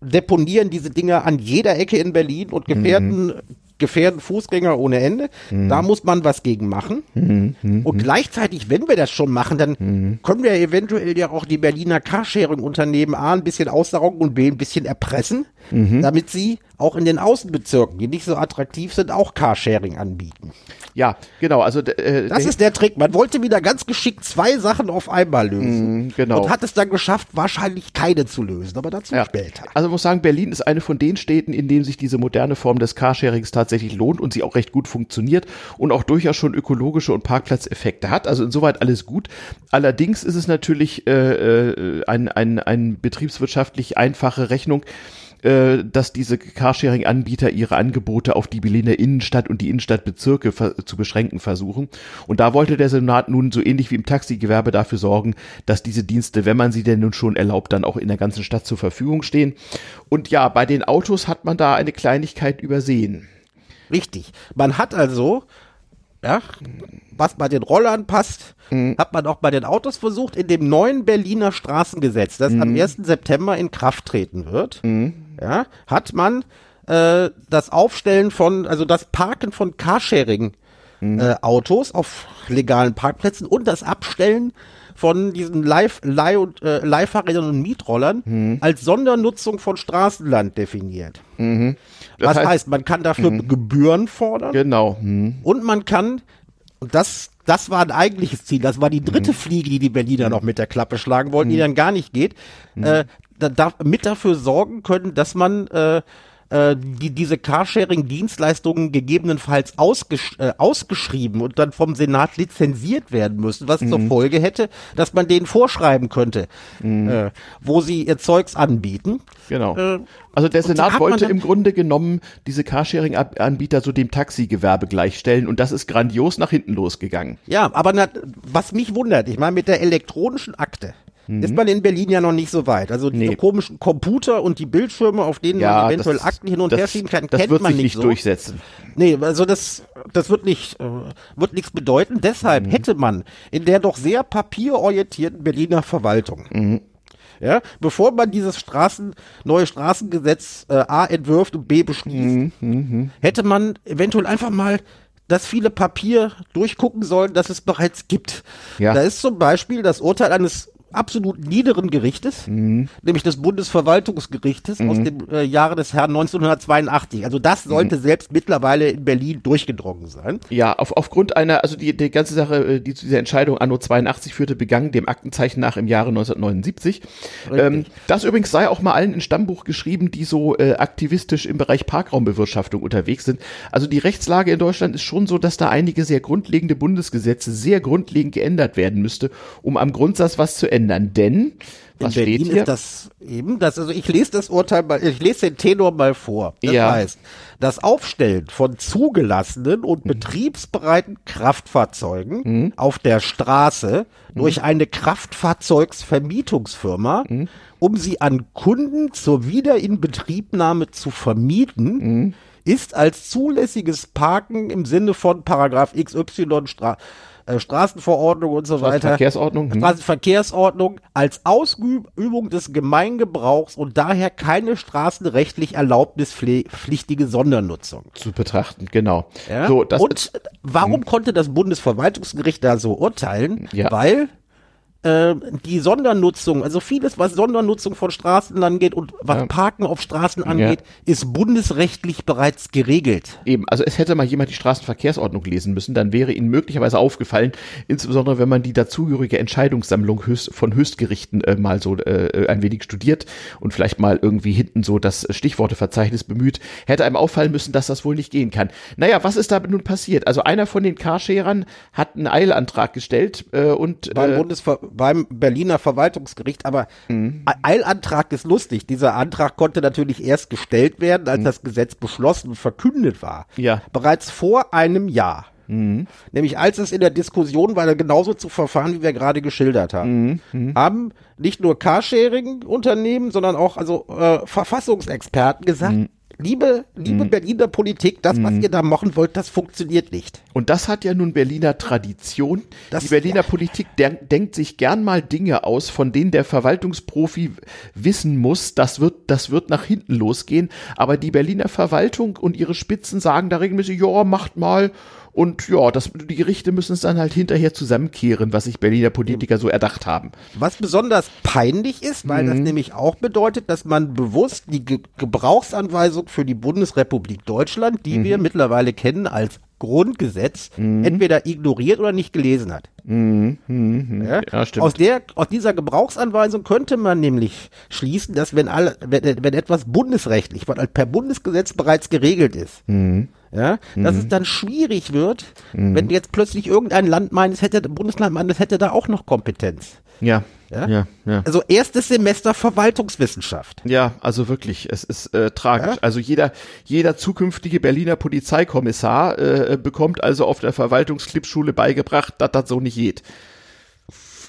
deponieren diese Dinger an jeder Ecke in Berlin und gefährden mhm gefährden Fußgänger ohne Ende. Mhm. Da muss man was gegen machen. Mhm. Mhm. Und gleichzeitig, wenn wir das schon machen, dann mhm. können wir eventuell ja auch die Berliner Carsharing-Unternehmen A ein bisschen aussaugen und B ein bisschen erpressen, mhm. damit sie auch in den Außenbezirken, die nicht so attraktiv sind, auch Carsharing anbieten. Ja, genau. Also äh, das ist der Trick. Man wollte wieder ganz geschickt zwei Sachen auf einmal lösen. Mm, genau. Und hat es dann geschafft, wahrscheinlich keine zu lösen, aber dazu ja. später. Also ich muss sagen, Berlin ist eine von den Städten, in denen sich diese moderne Form des Carsharings tatsächlich lohnt und sie auch recht gut funktioniert und auch durchaus schon ökologische und Parkplatzeffekte hat. Also insoweit alles gut. Allerdings ist es natürlich äh, äh ein, ein, ein betriebswirtschaftlich einfache Rechnung äh, dass diese Carsharing-Anbieter ihre Angebote auf die Berliner Innenstadt und die Innenstadtbezirke zu beschränken versuchen. Und da wollte der Senat nun so ähnlich wie im Taxigewerbe dafür sorgen, dass diese Dienste, wenn man sie denn nun schon erlaubt, dann auch in der ganzen Stadt zur Verfügung stehen. Und ja, bei den Autos hat man da eine Kleinigkeit übersehen. Richtig. Man hat also ja, was bei den Rollern passt, mhm. hat man auch bei den Autos versucht, in dem neuen Berliner Straßengesetz, das mhm. am 1. September in Kraft treten wird, mhm. ja, hat man äh, das Aufstellen von, also das Parken von Carsharing mhm. äh, Autos auf legalen Parkplätzen und das Abstellen von diesen Leih, Leih und, äh, Leihfahrrädern und Mietrollern mhm. als Sondernutzung von Straßenland definiert. Mhm. Das heißt, heißt, man kann dafür mhm. Gebühren fordern. Genau. Mhm. Und man kann, und das, das war ein eigentliches Ziel, das war die dritte mhm. Fliege, die die Berliner noch mit der Klappe schlagen wollten, die mhm. dann gar nicht geht, äh, da, da, mit dafür sorgen können, dass man äh, äh, die diese Carsharing-Dienstleistungen gegebenenfalls ausgesch äh, ausgeschrieben und dann vom Senat lizenziert werden müssen, was mhm. zur Folge hätte, dass man denen vorschreiben könnte, mhm. äh, wo sie ihr Zeugs anbieten. Genau. Äh, also der Senat wollte im Grunde genommen diese Carsharing-Anbieter so dem Taxigewerbe gleichstellen und das ist grandios nach hinten losgegangen. Ja, aber na, was mich wundert, ich meine mit der elektronischen Akte, mhm. ist man in Berlin ja noch nicht so weit. Also diese nee. komischen Computer und die Bildschirme, auf denen ja, man eventuell das, Akten hin und das, her schieben kann, kennt man nicht, nicht so. durchsetzen. Nee, also das, das wird nicht, äh, wird nichts bedeuten. Deshalb mhm. hätte man in der doch sehr papierorientierten Berliner Verwaltung mhm. Ja, bevor man dieses Straßen, neue Straßengesetz äh, A entwirft und B beschließt, mhm, mhm. hätte man eventuell einfach mal das viele Papier durchgucken sollen, das es bereits gibt. Ja. Da ist zum Beispiel das Urteil eines absolut niederen Gerichtes, mhm. nämlich des Bundesverwaltungsgerichtes mhm. aus dem äh, Jahre des Herrn 1982. Also das sollte mhm. selbst mittlerweile in Berlin durchgedrungen sein. Ja, auf, aufgrund einer, also die, die ganze Sache, äh, die zu dieser Entscheidung anno 82 führte, begangen dem Aktenzeichen nach im Jahre 1979. Ähm, das übrigens sei auch mal allen in Stammbuch geschrieben, die so äh, aktivistisch im Bereich Parkraumbewirtschaftung unterwegs sind. Also die Rechtslage in Deutschland ist schon so, dass da einige sehr grundlegende Bundesgesetze sehr grundlegend geändert werden müsste, um am Grundsatz was zu ändern ändern, denn was in Berlin steht hier? ist das eben, das, also ich lese das Urteil mal, ich lese den Tenor mal vor. Das ja. heißt, das Aufstellen von zugelassenen und mhm. betriebsbereiten Kraftfahrzeugen mhm. auf der Straße mhm. durch eine Kraftfahrzeugsvermietungsfirma, mhm. um sie an Kunden zur Wiederinbetriebnahme zu vermieten, mhm. ist als zulässiges Parken im Sinne von Paragraph XY Stra äh, Straßenverordnung und so weiter. Straßenverkehrsordnung. Hm. Straßenverkehrsordnung als Ausübung des Gemeingebrauchs und daher keine straßenrechtlich erlaubnispflichtige Sondernutzung. Zu betrachten, genau. Ja? So, das und warum hm. konnte das Bundesverwaltungsgericht da so urteilen? Ja. Weil äh, die Sondernutzung, also vieles, was Sondernutzung von Straßen angeht und was ja. Parken auf Straßen angeht, ja. ist bundesrechtlich bereits geregelt. Eben, also es hätte mal jemand die Straßenverkehrsordnung lesen müssen, dann wäre Ihnen möglicherweise aufgefallen, insbesondere wenn man die dazugehörige Entscheidungssammlung höchst, von Höchstgerichten äh, mal so äh, ein wenig studiert und vielleicht mal irgendwie hinten so das Stichworteverzeichnis bemüht, hätte einem auffallen müssen, dass das wohl nicht gehen kann. Naja, was ist da nun passiert? Also einer von den Carsharern hat einen Eilantrag gestellt äh, und beim äh, Bundesver beim Berliner Verwaltungsgericht, aber mhm. Eilantrag ist lustig. Dieser Antrag konnte natürlich erst gestellt werden, als mhm. das Gesetz beschlossen und verkündet war. Ja. Bereits vor einem Jahr. Mhm. Nämlich als es in der Diskussion war, genauso zu verfahren, wie wir gerade geschildert haben, mhm. mhm. haben nicht nur Carsharing-Unternehmen, sondern auch also äh, Verfassungsexperten gesagt, mhm liebe, liebe mhm. Berliner Politik, das, was mhm. ihr da machen wollt, das funktioniert nicht. Und das hat ja nun Berliner Tradition. Das, die Berliner ja. Politik denk, denkt sich gern mal Dinge aus, von denen der Verwaltungsprofi wissen muss, das wird, das wird nach hinten losgehen. Aber die Berliner Verwaltung und ihre Spitzen sagen da regelmäßig, ja, macht mal und ja, das, die Gerichte müssen es dann halt hinterher zusammenkehren, was sich Berliner Politiker so erdacht haben. Was besonders peinlich ist, weil mhm. das nämlich auch bedeutet, dass man bewusst die Ge Gebrauchsanweisung für die Bundesrepublik Deutschland, die mhm. wir mittlerweile kennen als Grundgesetz, mhm. entweder ignoriert oder nicht gelesen hat. Mhm. Mhm. Ja? ja? stimmt. Aus, der, aus dieser Gebrauchsanweisung könnte man nämlich schließen, dass wenn, alle, wenn, wenn etwas bundesrechtlich, was per Bundesgesetz bereits geregelt ist, mhm ja, dass mhm. es dann schwierig wird, mhm. wenn jetzt plötzlich irgendein Land meint, es hätte, Bundesland meint, es hätte da auch noch Kompetenz. Ja. Ja? ja, ja. Also erstes Semester Verwaltungswissenschaft. Ja, also wirklich, es ist äh, tragisch. Ja? Also jeder, jeder zukünftige Berliner Polizeikommissar äh, bekommt also auf der Verwaltungsklipschule beigebracht, dass das so nicht geht.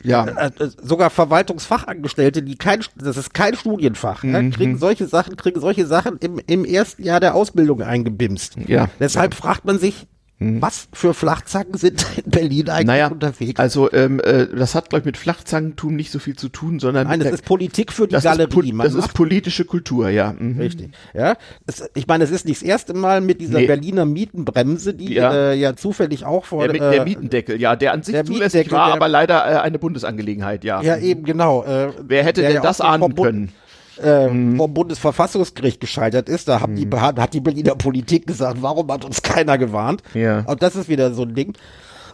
Ja. Äh, äh, sogar Verwaltungsfachangestellte, die kein, das ist kein Studienfach, mhm. ja, kriegen solche Sachen, kriegen solche Sachen im, im ersten Jahr der Ausbildung eingebimst. Ja. Deshalb ja. fragt man sich. Was für Flachzangen sind in Berlin eigentlich naja, unterwegs? Also ähm, äh, das hat, glaube ich, mit Flachzangentum nicht so viel zu tun, sondern Nein, das ist Politik für die das Galerie. Ist das ist politische Kultur, ja. Mhm. Richtig. Ja, das, ich meine, es ist nicht das erste Mal mit dieser nee. Berliner Mietenbremse, die ja. Äh, ja zufällig auch vor der, der Mietendeckel, ja, der an sich der zulässig war, aber leider äh, eine Bundesangelegenheit, ja. Ja, eben genau. Äh, Wer hätte denn ja das ahnen können? Äh, mhm. vom Bundesverfassungsgericht gescheitert ist. Da mhm. die, hat die Berliner Politik gesagt, warum hat uns keiner gewarnt? Ja. Und das ist wieder so ein Ding.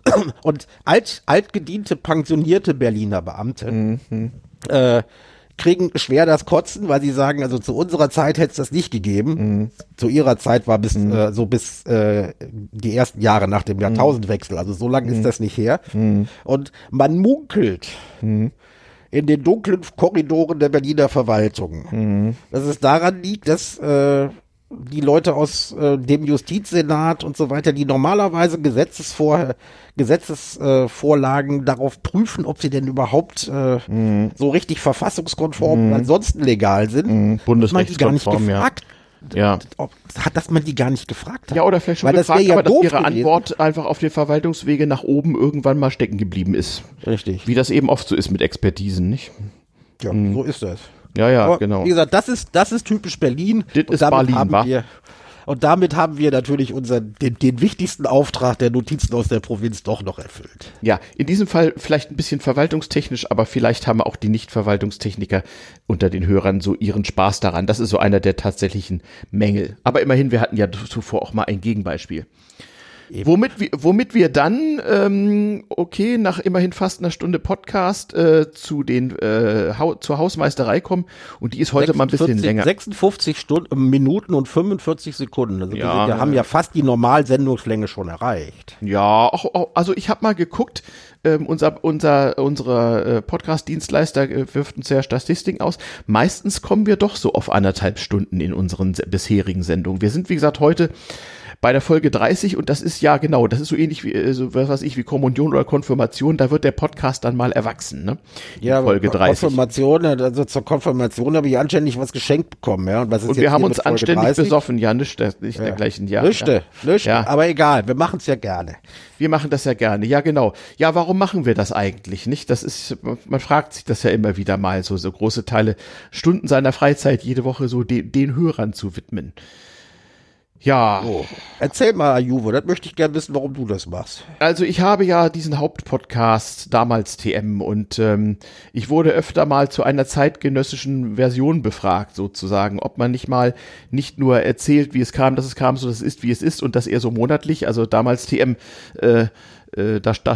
Und alt, altgediente, pensionierte Berliner Beamte mhm. äh, kriegen schwer das Kotzen, weil sie sagen, also zu unserer Zeit hätte es das nicht gegeben. Mhm. Zu ihrer Zeit war bis mhm. äh, so bis äh, die ersten Jahre nach dem Jahrtausendwechsel. Also so lange ist mhm. das nicht her. Mhm. Und man munkelt, mhm in den dunklen Korridoren der Berliner Verwaltung. Mhm. Dass es daran liegt, dass äh, die Leute aus äh, dem Justizsenat und so weiter, die normalerweise Gesetzesvor Gesetzesvorlagen äh, darauf prüfen, ob sie denn überhaupt äh, mhm. so richtig verfassungskonform mhm. und ansonsten legal sind, mhm. Bundesrechtskonform, ja. Ja. Ob, hat, dass man die gar nicht gefragt hat. Ja, oder vielleicht schon Weil gefragt, das ja aber dass ihre gewesen. Antwort einfach auf den Verwaltungswege nach oben irgendwann mal stecken geblieben ist. Richtig. Wie das eben oft so ist mit Expertisen, nicht? Ja, mhm. so ist das. Ja, ja, aber, genau. Wie gesagt, das ist, das ist typisch Berlin. Das ist Berlin, wa? wir und damit haben wir natürlich unseren, den, den wichtigsten Auftrag der Notizen aus der Provinz doch noch erfüllt. Ja, in diesem Fall vielleicht ein bisschen verwaltungstechnisch, aber vielleicht haben auch die Nicht-Verwaltungstechniker unter den Hörern so ihren Spaß daran. Das ist so einer der tatsächlichen Mängel. Aber immerhin, wir hatten ja zuvor auch mal ein Gegenbeispiel. Womit, wir, womit wir dann, ähm, okay, nach immerhin fast einer Stunde Podcast äh, zu den äh, ha zur Hausmeisterei kommen und die ist heute 46, mal ein bisschen länger. 56 Stunden, Minuten und 45 Sekunden. Also ja, wir haben ja fast die Normalsendungslänge schon erreicht. Ja, auch, auch, also ich habe mal geguckt, ähm, unser, unser, unsere äh, Podcast-Dienstleister äh, wirft uns ja Statistiken aus. Meistens kommen wir doch so auf anderthalb Stunden in unseren bisherigen Sendungen. Wir sind, wie gesagt, heute bei der Folge 30 und das ist ja genau, das ist so ähnlich wie, äh, so was weiß ich, wie Kommunion oder Konfirmation, da wird der Podcast dann mal erwachsen, ne? In ja, Folge 30. Konfirmation, also zur Konfirmation habe ich anständig was geschenkt bekommen, ja. Und, was ist und wir haben uns anständig 30? besoffen, ja, nicht, nicht ja. dergleichen, ja. Nischte, ja. nischte, ja. aber egal, wir machen es ja gerne. Wir machen das ja gerne, ja genau. Ja, warum machen wir das eigentlich nicht? Das ist, man fragt sich das ja immer wieder mal, so, so große Teile, Stunden seiner Freizeit jede Woche so den, den Hörern zu widmen. Ja. So. Erzähl mal, Juve, das möchte ich gerne wissen, warum du das machst. Also ich habe ja diesen Hauptpodcast, damals TM, und ähm, ich wurde öfter mal zu einer zeitgenössischen Version befragt, sozusagen, ob man nicht mal nicht nur erzählt, wie es kam, dass es kam, so dass es ist, wie es ist, und das eher so monatlich, also damals TM, äh, äh, da, da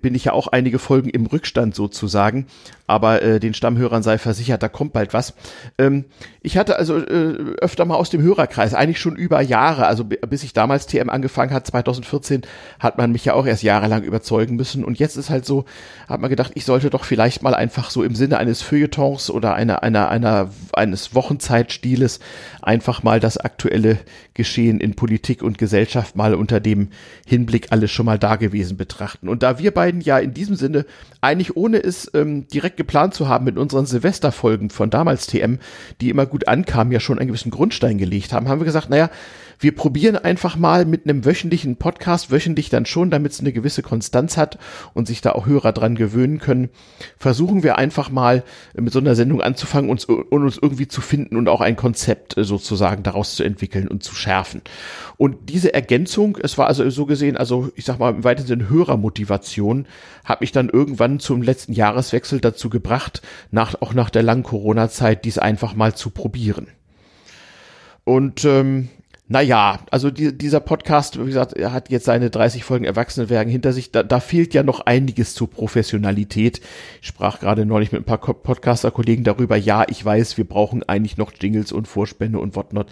bin ich ja auch einige Folgen im Rückstand sozusagen, aber äh, den Stammhörern sei versichert, da kommt bald was. Ähm, ich hatte also äh, öfter mal aus dem Hörerkreis, eigentlich schon über Jahre, also bis ich damals TM angefangen hat, 2014, hat man mich ja auch erst jahrelang überzeugen müssen und jetzt ist halt so, hat man gedacht, ich sollte doch vielleicht mal einfach so im Sinne eines Feuilletons oder einer, einer, einer, eines Wochenzeitstiles einfach mal das aktuelle Geschehen in Politik und Gesellschaft mal unter dem Hinblick alles schon mal da gewesen betrachten. Und da wir beiden ja in diesem Sinne eigentlich ohne es ähm, direkt geplant zu haben, mit unseren Silvesterfolgen von damals TM, die immer gut ankamen, ja schon einen gewissen Grundstein gelegt haben, haben wir gesagt, naja, wir probieren einfach mal mit einem wöchentlichen Podcast, wöchentlich dann schon, damit es eine gewisse Konstanz hat und sich da auch Hörer dran gewöhnen können, versuchen wir einfach mal mit so einer Sendung anzufangen und uns irgendwie zu finden und auch ein Konzept äh, sozusagen daraus zu entwickeln und zu schärfen. Und diese Ergänzung, es war also so gesehen, also ich sag mal im weitesten Sinne Hörermotivation, hat mich dann irgendwann zum letzten Jahreswechsel dazu gebracht, nach, auch nach der langen Corona-Zeit, dies einfach mal zu probieren. Und ähm, naja, also die, dieser Podcast, wie gesagt, er hat jetzt seine 30 Folgen Erwachsenenwerken hinter sich. Da, da fehlt ja noch einiges zur Professionalität. Ich sprach gerade neulich mit ein paar Podcaster-Kollegen darüber. Ja, ich weiß, wir brauchen eigentlich noch Jingles und Vorspende und whatnot.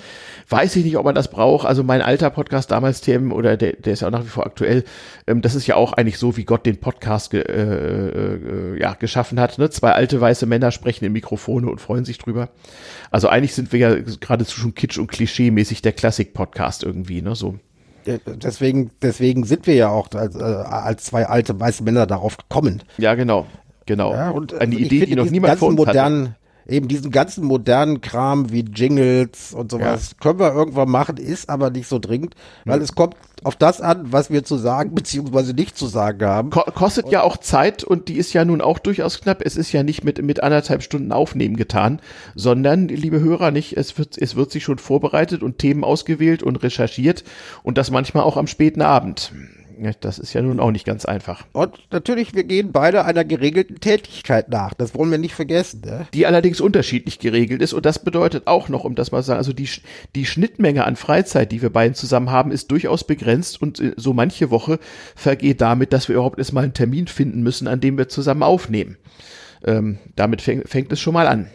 Weiß ich nicht, ob man das braucht. Also mein alter Podcast damals, TM, oder der, der ist ja auch nach wie vor aktuell. Ähm, das ist ja auch eigentlich so, wie Gott den Podcast ge, äh, äh, ja, geschaffen hat. Ne? Zwei alte weiße Männer sprechen in Mikrofone und freuen sich drüber. Also eigentlich sind wir ja geradezu schon kitsch und klischee-mäßig der Klassik-Podcast irgendwie, ne, so. Deswegen, deswegen sind wir ja auch als, äh, als zwei alte weiße Männer darauf gekommen. Ja, genau. Genau. Ja, und eine Idee, die noch niemand vor uns modernen, hatte eben diesen ganzen modernen Kram wie Jingles und sowas ja. können wir irgendwann machen, ist aber nicht so dringend, weil mhm. es kommt auf das an, was wir zu sagen beziehungsweise nicht zu sagen haben. Ko kostet und ja auch Zeit und die ist ja nun auch durchaus knapp. Es ist ja nicht mit, mit anderthalb Stunden Aufnehmen getan, sondern, liebe Hörer, nicht, es wird, es wird sich schon vorbereitet und Themen ausgewählt und recherchiert und das manchmal auch am späten Abend. Das ist ja nun auch nicht ganz einfach. Und natürlich, wir gehen beide einer geregelten Tätigkeit nach. Das wollen wir nicht vergessen. Ne? Die allerdings unterschiedlich geregelt ist. Und das bedeutet auch noch, um das mal zu sagen, also die, die Schnittmenge an Freizeit, die wir beiden zusammen haben, ist durchaus begrenzt. Und äh, so manche Woche vergeht damit, dass wir überhaupt erstmal einen Termin finden müssen, an dem wir zusammen aufnehmen. Ähm, damit fäng, fängt es schon mal an.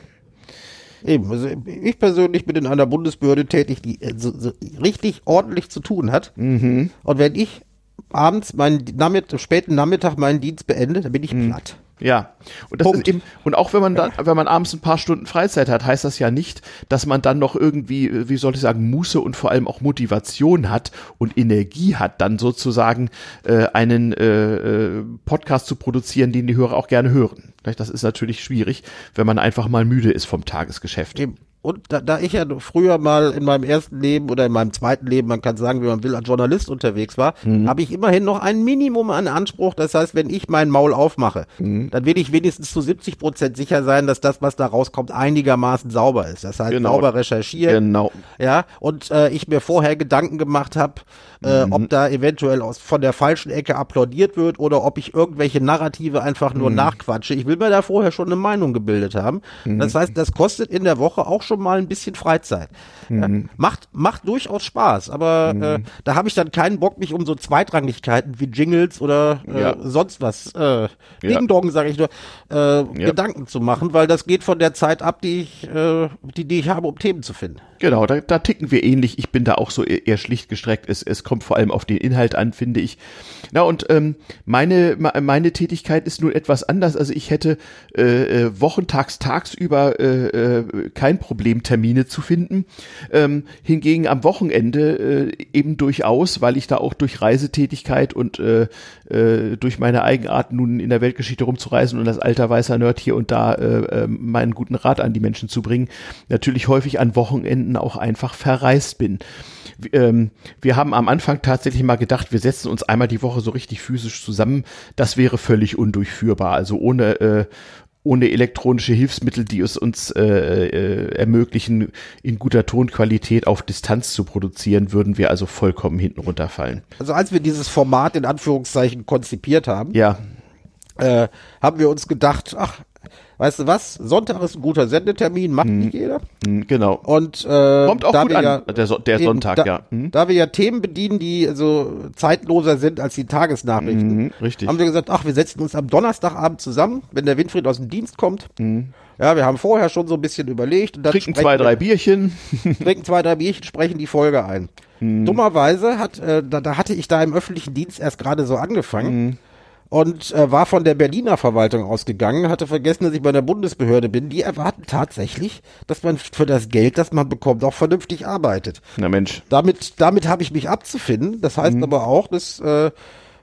Eben, also ich persönlich bin in einer Bundesbehörde tätig, die äh, so, so richtig ordentlich zu tun hat. Mhm. Und wenn ich abends meinen Nachmittag, späten Nachmittag meinen Dienst beende, dann bin ich mhm. platt. Ja, und das Punkt. ist eben, und auch wenn man dann, wenn man abends ein paar Stunden Freizeit hat, heißt das ja nicht, dass man dann noch irgendwie, wie soll ich sagen, Muße und vor allem auch Motivation hat und Energie hat, dann sozusagen äh, einen äh, äh Podcast zu produzieren, den die Hörer auch gerne hören. Das ist natürlich schwierig, wenn man einfach mal müde ist vom Tagesgeschäft. Eben und da, da ich ja früher mal in meinem ersten Leben oder in meinem zweiten Leben, man kann sagen, wie man will, als Journalist unterwegs war, mhm. habe ich immerhin noch ein Minimum an Anspruch. Das heißt, wenn ich mein Maul aufmache, mhm. dann will ich wenigstens zu 70 Prozent sicher sein, dass das, was da rauskommt, einigermaßen sauber ist. Das heißt, genau. sauber recherchiert. Genau. Ja, und äh, ich mir vorher Gedanken gemacht habe, äh, mhm. ob da eventuell aus, von der falschen Ecke applaudiert wird oder ob ich irgendwelche Narrative einfach nur mhm. nachquatsche. Ich will mir da vorher schon eine Meinung gebildet haben. Mhm. Das heißt, das kostet in der Woche auch schon mal ein bisschen Freizeit. Ja, mhm. macht, macht durchaus Spaß, aber mhm. äh, da habe ich dann keinen Bock, mich um so Zweitranglichkeiten wie Jingles oder äh, ja. sonst was, äh, Ding Dong, sage ich nur, äh, Gedanken zu machen, weil das geht von der Zeit ab, die ich, äh, die, die ich habe, um Themen zu finden. Genau, da, da ticken wir ähnlich. Ich bin da auch so eher schlicht gestreckt. Es, es kommt vor allem auf den Inhalt an, finde ich. Na und ähm, meine meine Tätigkeit ist nun etwas anders. Also ich hätte äh, äh, wochentags tagsüber äh, äh, kein Problem Termine zu finden. Ähm, hingegen am Wochenende äh, eben durchaus, weil ich da auch durch Reisetätigkeit und äh, äh, durch meine Eigenart nun in der Weltgeschichte rumzureisen und als alter weißer Nerd hier und da äh, äh, meinen guten Rat an die Menschen zu bringen, natürlich häufig an Wochenenden auch einfach verreist bin ähm, wir haben am Anfang tatsächlich mal gedacht, wir setzen uns einmal die Woche so richtig physisch zusammen. Das wäre völlig undurchführbar. Also ohne, äh, ohne elektronische Hilfsmittel, die es uns äh, äh, ermöglichen, in guter Tonqualität auf Distanz zu produzieren, würden wir also vollkommen hinten runterfallen. Also als wir dieses Format in Anführungszeichen konzipiert haben, ja. äh, haben wir uns gedacht, ach, weißt du was, Sonntag ist ein guter Sendetermin, macht hm. nicht jeder. Hm, genau. Und äh, kommt auch gut an, ja, der, so der eben, Sonntag, da, ja. Hm. Da wir ja Themen bedienen, die so zeitloser sind als die Tagesnachrichten, mhm, richtig. haben wir gesagt, ach, wir setzen uns am Donnerstagabend zusammen, wenn der Winfried aus dem Dienst kommt. Mhm. Ja, wir haben vorher schon so ein bisschen überlegt. Und dann trinken zwei, drei Bierchen. trinken zwei, drei Bierchen, sprechen die Folge ein. Dummerweise hat, äh, da, da hatte ich da im öffentlichen Dienst erst gerade so angefangen. Und äh, war von der Berliner Verwaltung ausgegangen, hatte vergessen, dass ich bei der Bundesbehörde bin. Die erwarten tatsächlich, dass man für das Geld, das man bekommt, auch vernünftig arbeitet. Na Mensch. Damit, damit habe ich mich abzufinden. Das heißt mhm. aber auch, dass äh,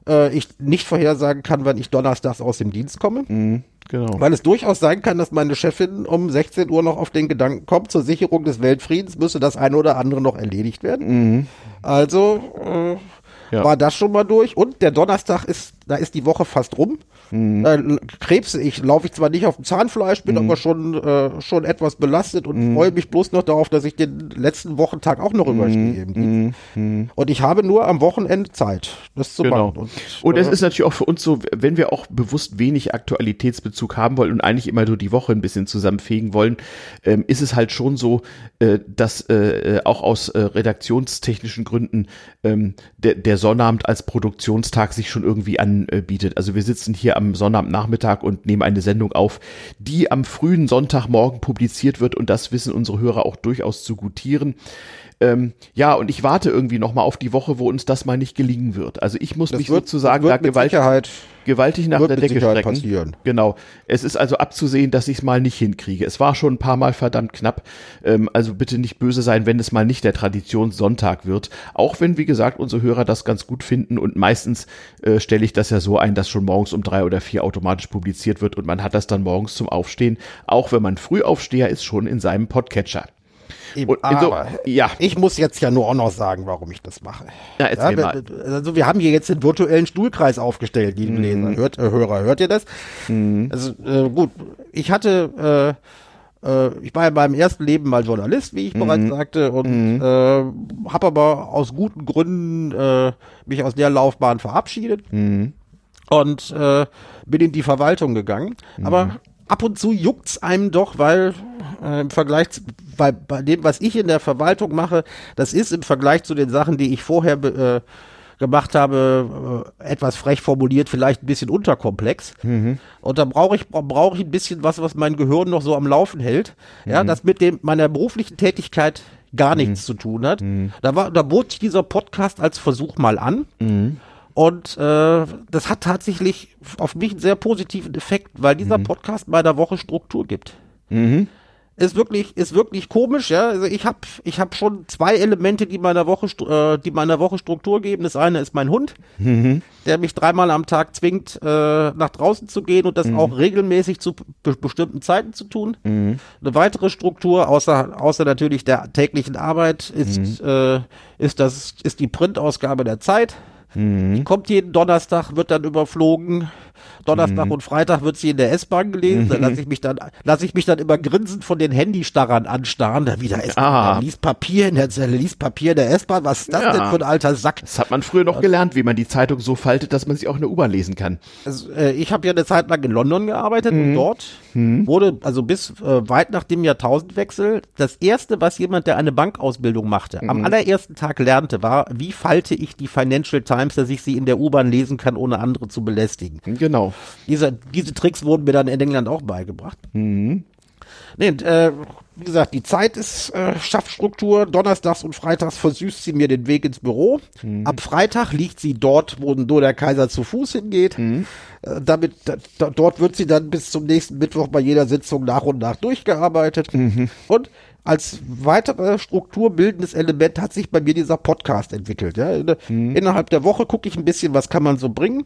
äh, ich nicht vorhersagen kann, wann ich donnerstags aus dem Dienst komme. Mhm. Genau. Weil es durchaus sein kann, dass meine Chefin um 16 Uhr noch auf den Gedanken kommt, zur Sicherung des Weltfriedens müsse das eine oder andere noch erledigt werden. Mhm. Also äh, ja. war das schon mal durch. Und der Donnerstag ist, da ist die Woche fast rum. Mhm. Da krebse ich, laufe ich zwar nicht auf dem Zahnfleisch, bin mhm. aber schon, äh, schon etwas belastet und mhm. freue mich bloß noch darauf, dass ich den letzten Wochentag auch noch überstehe. Mhm. Mhm. Und ich habe nur am Wochenende Zeit, das zu genau. machen. Und, und es äh, ist natürlich auch für uns so, wenn wir auch bewusst wenig Aktualitätsbezug haben wollen und eigentlich immer nur die Woche ein bisschen zusammenfegen wollen, ähm, ist es halt schon so, äh, dass äh, auch aus äh, redaktionstechnischen Gründen ähm, der, der Sonnabend als Produktionstag sich schon irgendwie anbietet. Also wir sitzen hier am Sonnabendnachmittag und nehmen eine Sendung auf, die am frühen Sonntagmorgen publiziert wird und das wissen unsere Hörer auch durchaus zu gutieren. Ähm, ja, und ich warte irgendwie noch mal auf die Woche, wo uns das mal nicht gelingen wird. Also ich muss das mich wird, sozusagen da gewaltig, gewaltig nach der Decke strecken. Passieren. Genau. Es ist also abzusehen, dass ich es mal nicht hinkriege. Es war schon ein paar Mal verdammt knapp. Ähm, also bitte nicht böse sein, wenn es mal nicht der Traditionssonntag wird. Auch wenn, wie gesagt, unsere Hörer das ganz gut finden und meistens äh, stelle ich das ja so ein, dass schon morgens um drei oder vier automatisch publiziert wird und man hat das dann morgens zum Aufstehen, auch wenn man Frühaufsteher ist, schon in seinem Podcatcher. Eben, und aber so, ja. ich muss jetzt ja nur auch noch sagen, warum ich das mache. Ja, ja, mal. Also wir haben hier jetzt den virtuellen Stuhlkreis aufgestellt, liebe mhm. Leser. Hört, äh, Hörer, hört ihr das? Mhm. Also äh, gut, ich hatte äh, äh, ich war ja beim ersten Leben mal Journalist, wie ich mhm. bereits sagte, und mhm. äh, habe aber aus guten Gründen mich aus der Laufbahn verabschiedet mhm. und bin in die Verwaltung gegangen. Aber mhm. Ab und zu juckt's einem doch, weil äh, im Vergleich zu, bei, bei dem, was ich in der Verwaltung mache, das ist im Vergleich zu den Sachen, die ich vorher äh, gemacht habe, äh, etwas frech formuliert, vielleicht ein bisschen unterkomplex. Mhm. Und da brauche ich brauche ich ein bisschen was, was mein Gehirn noch so am Laufen hält. Mhm. Ja, das mit dem meiner beruflichen Tätigkeit gar mhm. nichts zu tun hat. Mhm. Da war, da bot dieser Podcast als Versuch mal an. Und äh, das hat tatsächlich auf mich einen sehr positiven Effekt, weil dieser mhm. Podcast meiner Woche Struktur gibt. Mhm ist wirklich ist wirklich komisch, ja. Also ich habe ich habe schon zwei Elemente, die meiner Woche äh, die meiner Woche Struktur geben. Das eine ist mein Hund, mhm. der mich dreimal am Tag zwingt, äh, nach draußen zu gehen und das mhm. auch regelmäßig zu be bestimmten Zeiten zu tun. Mhm. Eine weitere Struktur außer außer natürlich der täglichen Arbeit ist mhm. äh, ist das ist die Printausgabe der Zeit. Mhm. Die kommt jeden Donnerstag, wird dann überflogen Donnerstag mhm. und Freitag wird sie in der S-Bahn gelesen. Da lasse ich mich dann, lasse ich mich dann immer grinsend von den Handystarrern anstarren. Da wieder S-Bahn, ah. liest Papier in der Zelle, liest Papier in der S-Bahn. Was ist das ja. denn für ein alter Sack? Das hat man früher noch gelernt, wie man die Zeitung so faltet, dass man sie auch in der U-Bahn lesen kann. Also, äh, ich habe ja eine Zeit lang in London gearbeitet mhm. und dort mhm. wurde, also bis äh, weit nach dem Jahrtausendwechsel, das erste, was jemand, der eine Bankausbildung machte, am mhm. allerersten Tag lernte, war, wie falte ich die Financial Times, dass ich sie in der U-Bahn lesen kann, ohne andere zu belästigen. Genau. Diese, diese Tricks wurden mir dann in England auch beigebracht. Mhm. Nee, äh, wie gesagt, die Zeit ist äh, Schaffstruktur. Donnerstags und Freitags versüßt sie mir den Weg ins Büro. Mhm. Ab Freitag liegt sie dort, wo nur der Kaiser zu Fuß hingeht. Mhm. Äh, damit, da, dort wird sie dann bis zum nächsten Mittwoch bei jeder Sitzung nach und nach durchgearbeitet. Mhm. Und als weitere strukturbildendes Element hat sich bei mir dieser Podcast entwickelt. Ja? Mhm. Innerhalb der Woche gucke ich ein bisschen, was kann man so bringen.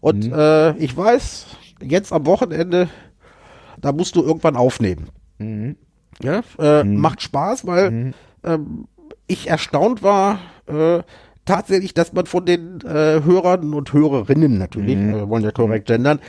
Und mhm. äh, ich weiß, jetzt am Wochenende, da musst du irgendwann aufnehmen. Mhm. Ja, äh, mhm. macht Spaß, weil mhm. ähm, ich erstaunt war, äh, tatsächlich, dass man von den äh, Hörern und Hörerinnen natürlich, mhm. äh, wollen ja korrekt gendern,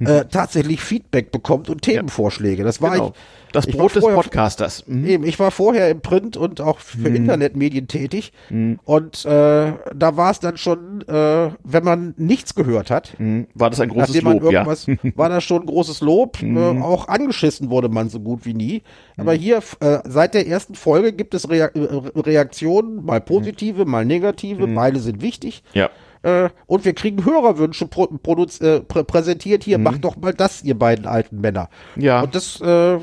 äh, tatsächlich Feedback bekommt und Themenvorschläge. Das war genau. ich das Brot des Podcasters. Mhm. Eben, ich war vorher im Print und auch für mhm. Internetmedien tätig. Mhm. Und äh, da war es dann schon, äh, wenn man nichts gehört hat, mhm. war das ein großes Lob, ja. war das schon ein großes Lob. Äh, mhm. auch angeschissen wurde man so gut wie nie. Aber mhm. hier, äh, seit der ersten Folge gibt es Rea äh, Reaktionen, mal positive, mal negative. Beide sind wichtig. Ja. Äh, und wir kriegen Hörerwünsche pro, äh, prä präsentiert. Hier, mhm. macht doch mal das, ihr beiden alten Männer. Ja. Und das äh,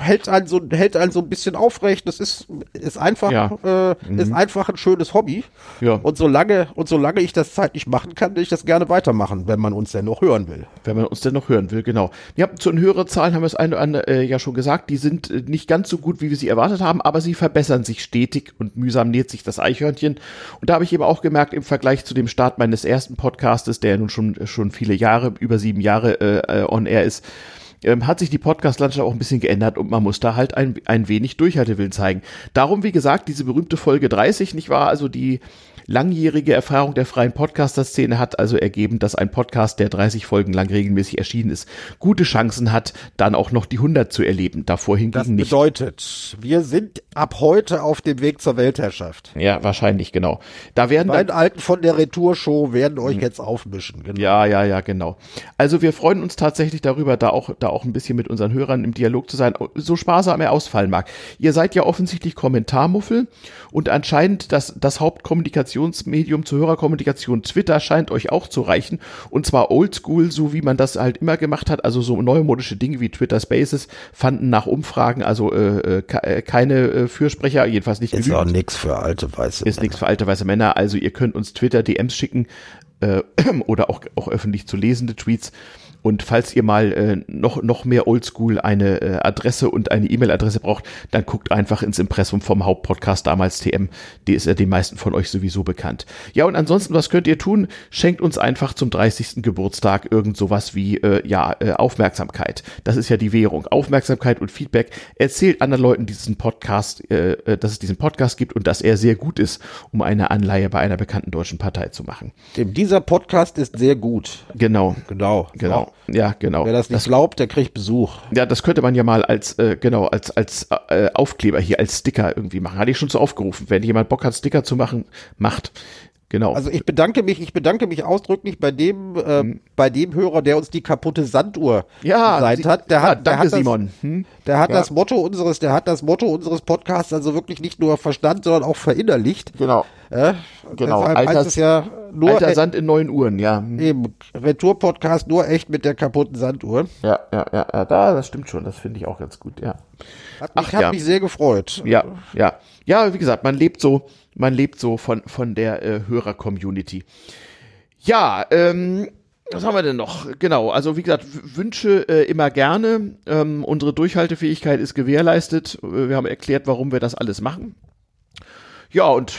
hält einen so hält einen so ein bisschen aufrecht. Das ist ist einfach ja. äh, mhm. ist einfach ein schönes Hobby. Ja. Und solange und solange ich das zeitlich machen kann, will ich das gerne weitermachen, wenn man uns denn noch hören will. Wenn man uns denn noch hören will, genau. Ja, zu den Hörerzahlen haben wir es eine oder andere äh, ja schon gesagt. Die sind äh, nicht ganz so gut, wie wir sie erwartet haben, aber sie verbessern sich stetig und mühsam näht sich das Eichhörnchen. Und da habe ich eben auch gemerkt, im Vergleich zu dem Start Start meines ersten Podcastes, der nun schon, schon viele Jahre, über sieben Jahre äh, on air ist, ähm, hat sich die Podcast-Landschaft auch ein bisschen geändert und man muss da halt ein, ein wenig Durchhaltewillen zeigen. Darum, wie gesagt, diese berühmte Folge 30, nicht wahr? Also die langjährige Erfahrung der freien Podcaster-Szene hat also ergeben, dass ein Podcast, der 30 Folgen lang regelmäßig erschienen ist, gute Chancen hat, dann auch noch die 100 zu erleben. Davor hingegen nicht. Das bedeutet, wir sind ab heute auf dem Weg zur Weltherrschaft. Ja, wahrscheinlich, genau. Da werden Meine Alten von der Retourshow werden euch hm. jetzt aufmischen. Genau. Ja, ja, ja, genau. Also wir freuen uns tatsächlich darüber, da auch, da auch ein bisschen mit unseren Hörern im Dialog zu sein, so sparsam er ausfallen mag. Ihr seid ja offensichtlich Kommentarmuffel und anscheinend das, das Hauptkommunikation Kommunikationsmedium zur Hörerkommunikation Twitter scheint euch auch zu reichen. Und zwar oldschool, so wie man das halt immer gemacht hat. Also so neumodische Dinge wie Twitter Spaces fanden nach Umfragen also äh, äh, äh keine äh, Fürsprecher, jedenfalls nicht. Ist genügend. auch nichts für alte weiße Ist nichts für alte weiße Männer. Also ihr könnt uns Twitter DMs schicken äh, oder auch, auch öffentlich zu lesende Tweets. Und falls ihr mal äh, noch, noch mehr Oldschool eine äh, Adresse und eine E-Mail-Adresse braucht, dann guckt einfach ins Impressum vom Hauptpodcast damals TM. Die ist ja den meisten von euch sowieso bekannt. Ja, und ansonsten, was könnt ihr tun? Schenkt uns einfach zum 30. Geburtstag irgend sowas wie äh, ja, äh, Aufmerksamkeit. Das ist ja die Währung. Aufmerksamkeit und Feedback. Erzählt anderen Leuten diesen Podcast, äh, äh, dass es diesen Podcast gibt und dass er sehr gut ist, um eine Anleihe bei einer bekannten deutschen Partei zu machen. Dieser Podcast ist sehr gut. Genau. Genau. Genau. Ja, genau. Wer das nicht das, glaubt, der kriegt Besuch. Ja, das könnte man ja mal als, äh, genau, als, als äh, Aufkleber hier, als Sticker irgendwie machen. Hatte ich schon so aufgerufen. Wenn jemand Bock hat, Sticker zu machen, macht. Genau. Also ich bedanke mich, ich bedanke mich ausdrücklich bei dem, äh, hm. bei dem Hörer, der uns die kaputte Sanduhr ja, designt hat. Der ja, hat, der hat das, Simon. Hm? Der hat ja. das Motto unseres, der hat das Motto unseres Podcasts also wirklich nicht nur verstanden, sondern auch verinnerlicht. Genau. Äh, genau. Alters, ja nur alter Sand in neuen Uhren, ja. Hm. Eben. Retour-Podcast nur echt mit der kaputten Sanduhr. Ja, ja, ja, ja, da, das stimmt schon. Das finde ich auch ganz gut, ja. Hat mich, Ach, hat ja. mich sehr gefreut. Ja, ja. Ja, wie gesagt, man lebt so man lebt so von, von der äh, Hörer-Community. Ja, ähm, was haben wir denn noch? Genau, also wie gesagt, Wünsche äh, immer gerne. Ähm, unsere Durchhaltefähigkeit ist gewährleistet. Äh, wir haben erklärt, warum wir das alles machen. Ja, und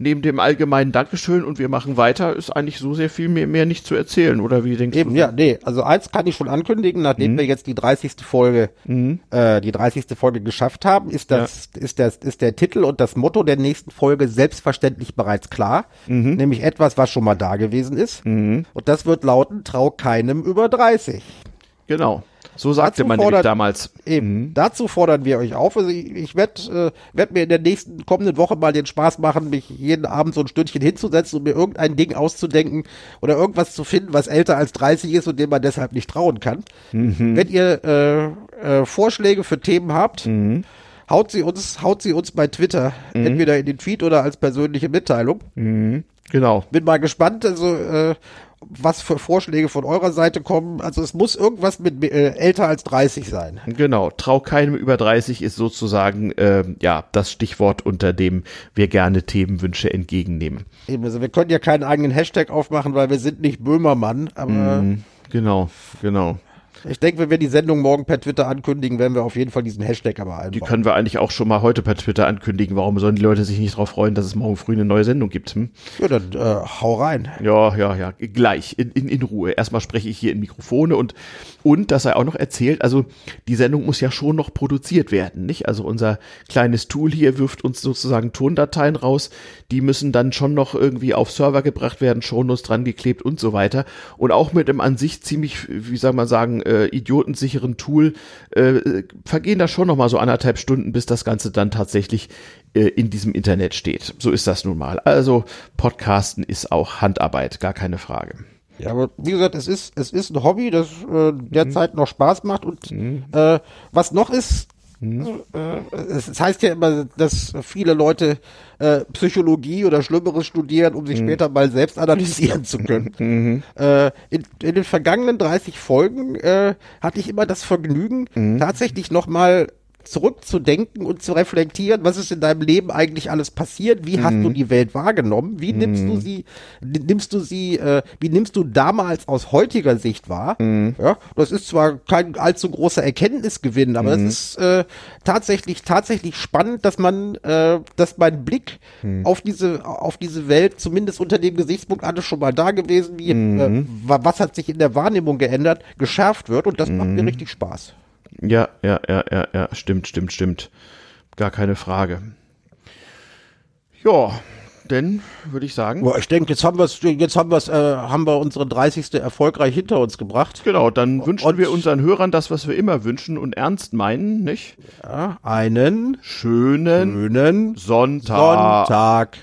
neben dem allgemeinen Dankeschön und wir machen weiter, ist eigentlich so sehr viel mehr, mehr nicht zu erzählen, oder wie denkst Eben, du? Ja, nee, also eins kann ich schon ankündigen, nachdem mhm. wir jetzt die 30. Folge, mhm. äh, die 30. Folge geschafft haben, ist das, ja. ist das, ist der Titel und das Motto der nächsten Folge selbstverständlich bereits klar, mhm. nämlich etwas, was schon mal da gewesen ist. Mhm. Und das wird lauten, trau keinem über 30. Genau. So sagte man fordert, damals. Eben. Mhm. Dazu fordern wir euch auf. Also ich, ich werde äh, werd mir in der nächsten kommenden Woche mal den Spaß machen, mich jeden Abend so ein Stündchen hinzusetzen und mir irgendein Ding auszudenken oder irgendwas zu finden, was älter als 30 ist und dem man deshalb nicht trauen kann. Mhm. Wenn ihr äh, äh, Vorschläge für Themen habt, mhm. haut sie uns, haut sie uns bei Twitter, mhm. entweder in den Tweet oder als persönliche Mitteilung. Mhm. Genau. Bin mal gespannt. Also äh, was für Vorschläge von eurer Seite kommen. Also es muss irgendwas mit äh, älter als 30 sein. Genau, trau keinem über 30 ist sozusagen äh, ja das Stichwort, unter dem wir gerne Themenwünsche entgegennehmen. Eben, also wir können ja keinen eigenen Hashtag aufmachen, weil wir sind nicht Böhmermann, aber mm, genau, genau. Ich denke, wenn wir die Sendung morgen per Twitter ankündigen, werden wir auf jeden Fall diesen Hashtag aber einbauen. Die können wir eigentlich auch schon mal heute per Twitter ankündigen. Warum sollen die Leute sich nicht darauf freuen, dass es morgen früh eine neue Sendung gibt? Hm? Ja, dann äh, hau rein. Ja, ja, ja, gleich, in, in, in Ruhe. Erstmal spreche ich hier in Mikrofone und, und, das sei auch noch erzählt, also die Sendung muss ja schon noch produziert werden, nicht? Also unser kleines Tool hier wirft uns sozusagen Tondateien raus, die müssen dann schon noch irgendwie auf Server gebracht werden, Shownotes dran geklebt und so weiter. Und auch mit einem an sich ziemlich, wie soll man sagen, äh, idiotensicheren Tool äh, vergehen da schon noch mal so anderthalb Stunden, bis das Ganze dann tatsächlich äh, in diesem Internet steht. So ist das nun mal. Also Podcasten ist auch Handarbeit, gar keine Frage. Ja, aber wie gesagt, es ist, es ist ein Hobby, das äh, derzeit mhm. noch Spaß macht und mhm. äh, was noch ist. Es heißt ja immer, dass viele Leute äh, Psychologie oder Schlimmeres studieren, um sich hm. später mal selbst analysieren zu können. Mhm. Äh, in, in, den vergangenen 30 Folgen äh, hatte ich immer das Vergnügen, mhm. tatsächlich nochmal zurückzudenken und zu reflektieren, was ist in deinem Leben eigentlich alles passiert, wie hast du mhm. die Welt wahrgenommen, wie nimmst du mhm. sie, nimmst du sie, äh, wie nimmst du damals aus heutiger Sicht wahr? Mhm. Ja, das ist zwar kein allzu großer Erkenntnisgewinn, aber mhm. das ist äh, tatsächlich tatsächlich spannend, dass man, äh, dass mein Blick mhm. auf diese auf diese Welt zumindest unter dem Gesichtspunkt alles schon mal da gewesen, wie äh, was hat sich in der Wahrnehmung geändert, geschärft wird und das macht mir richtig Spaß. Ja, ja, ja, ja, ja, stimmt, stimmt, stimmt. Gar keine Frage. Ja, denn würde ich sagen. Boah, ich denke, jetzt haben wir jetzt haben wir äh, haben wir unsere 30. erfolgreich hinter uns gebracht. Genau, dann wünschen und wir unseren Hörern das, was wir immer wünschen und ernst meinen, nicht? Ja, einen schönen, schönen Sonntag. Sonntag.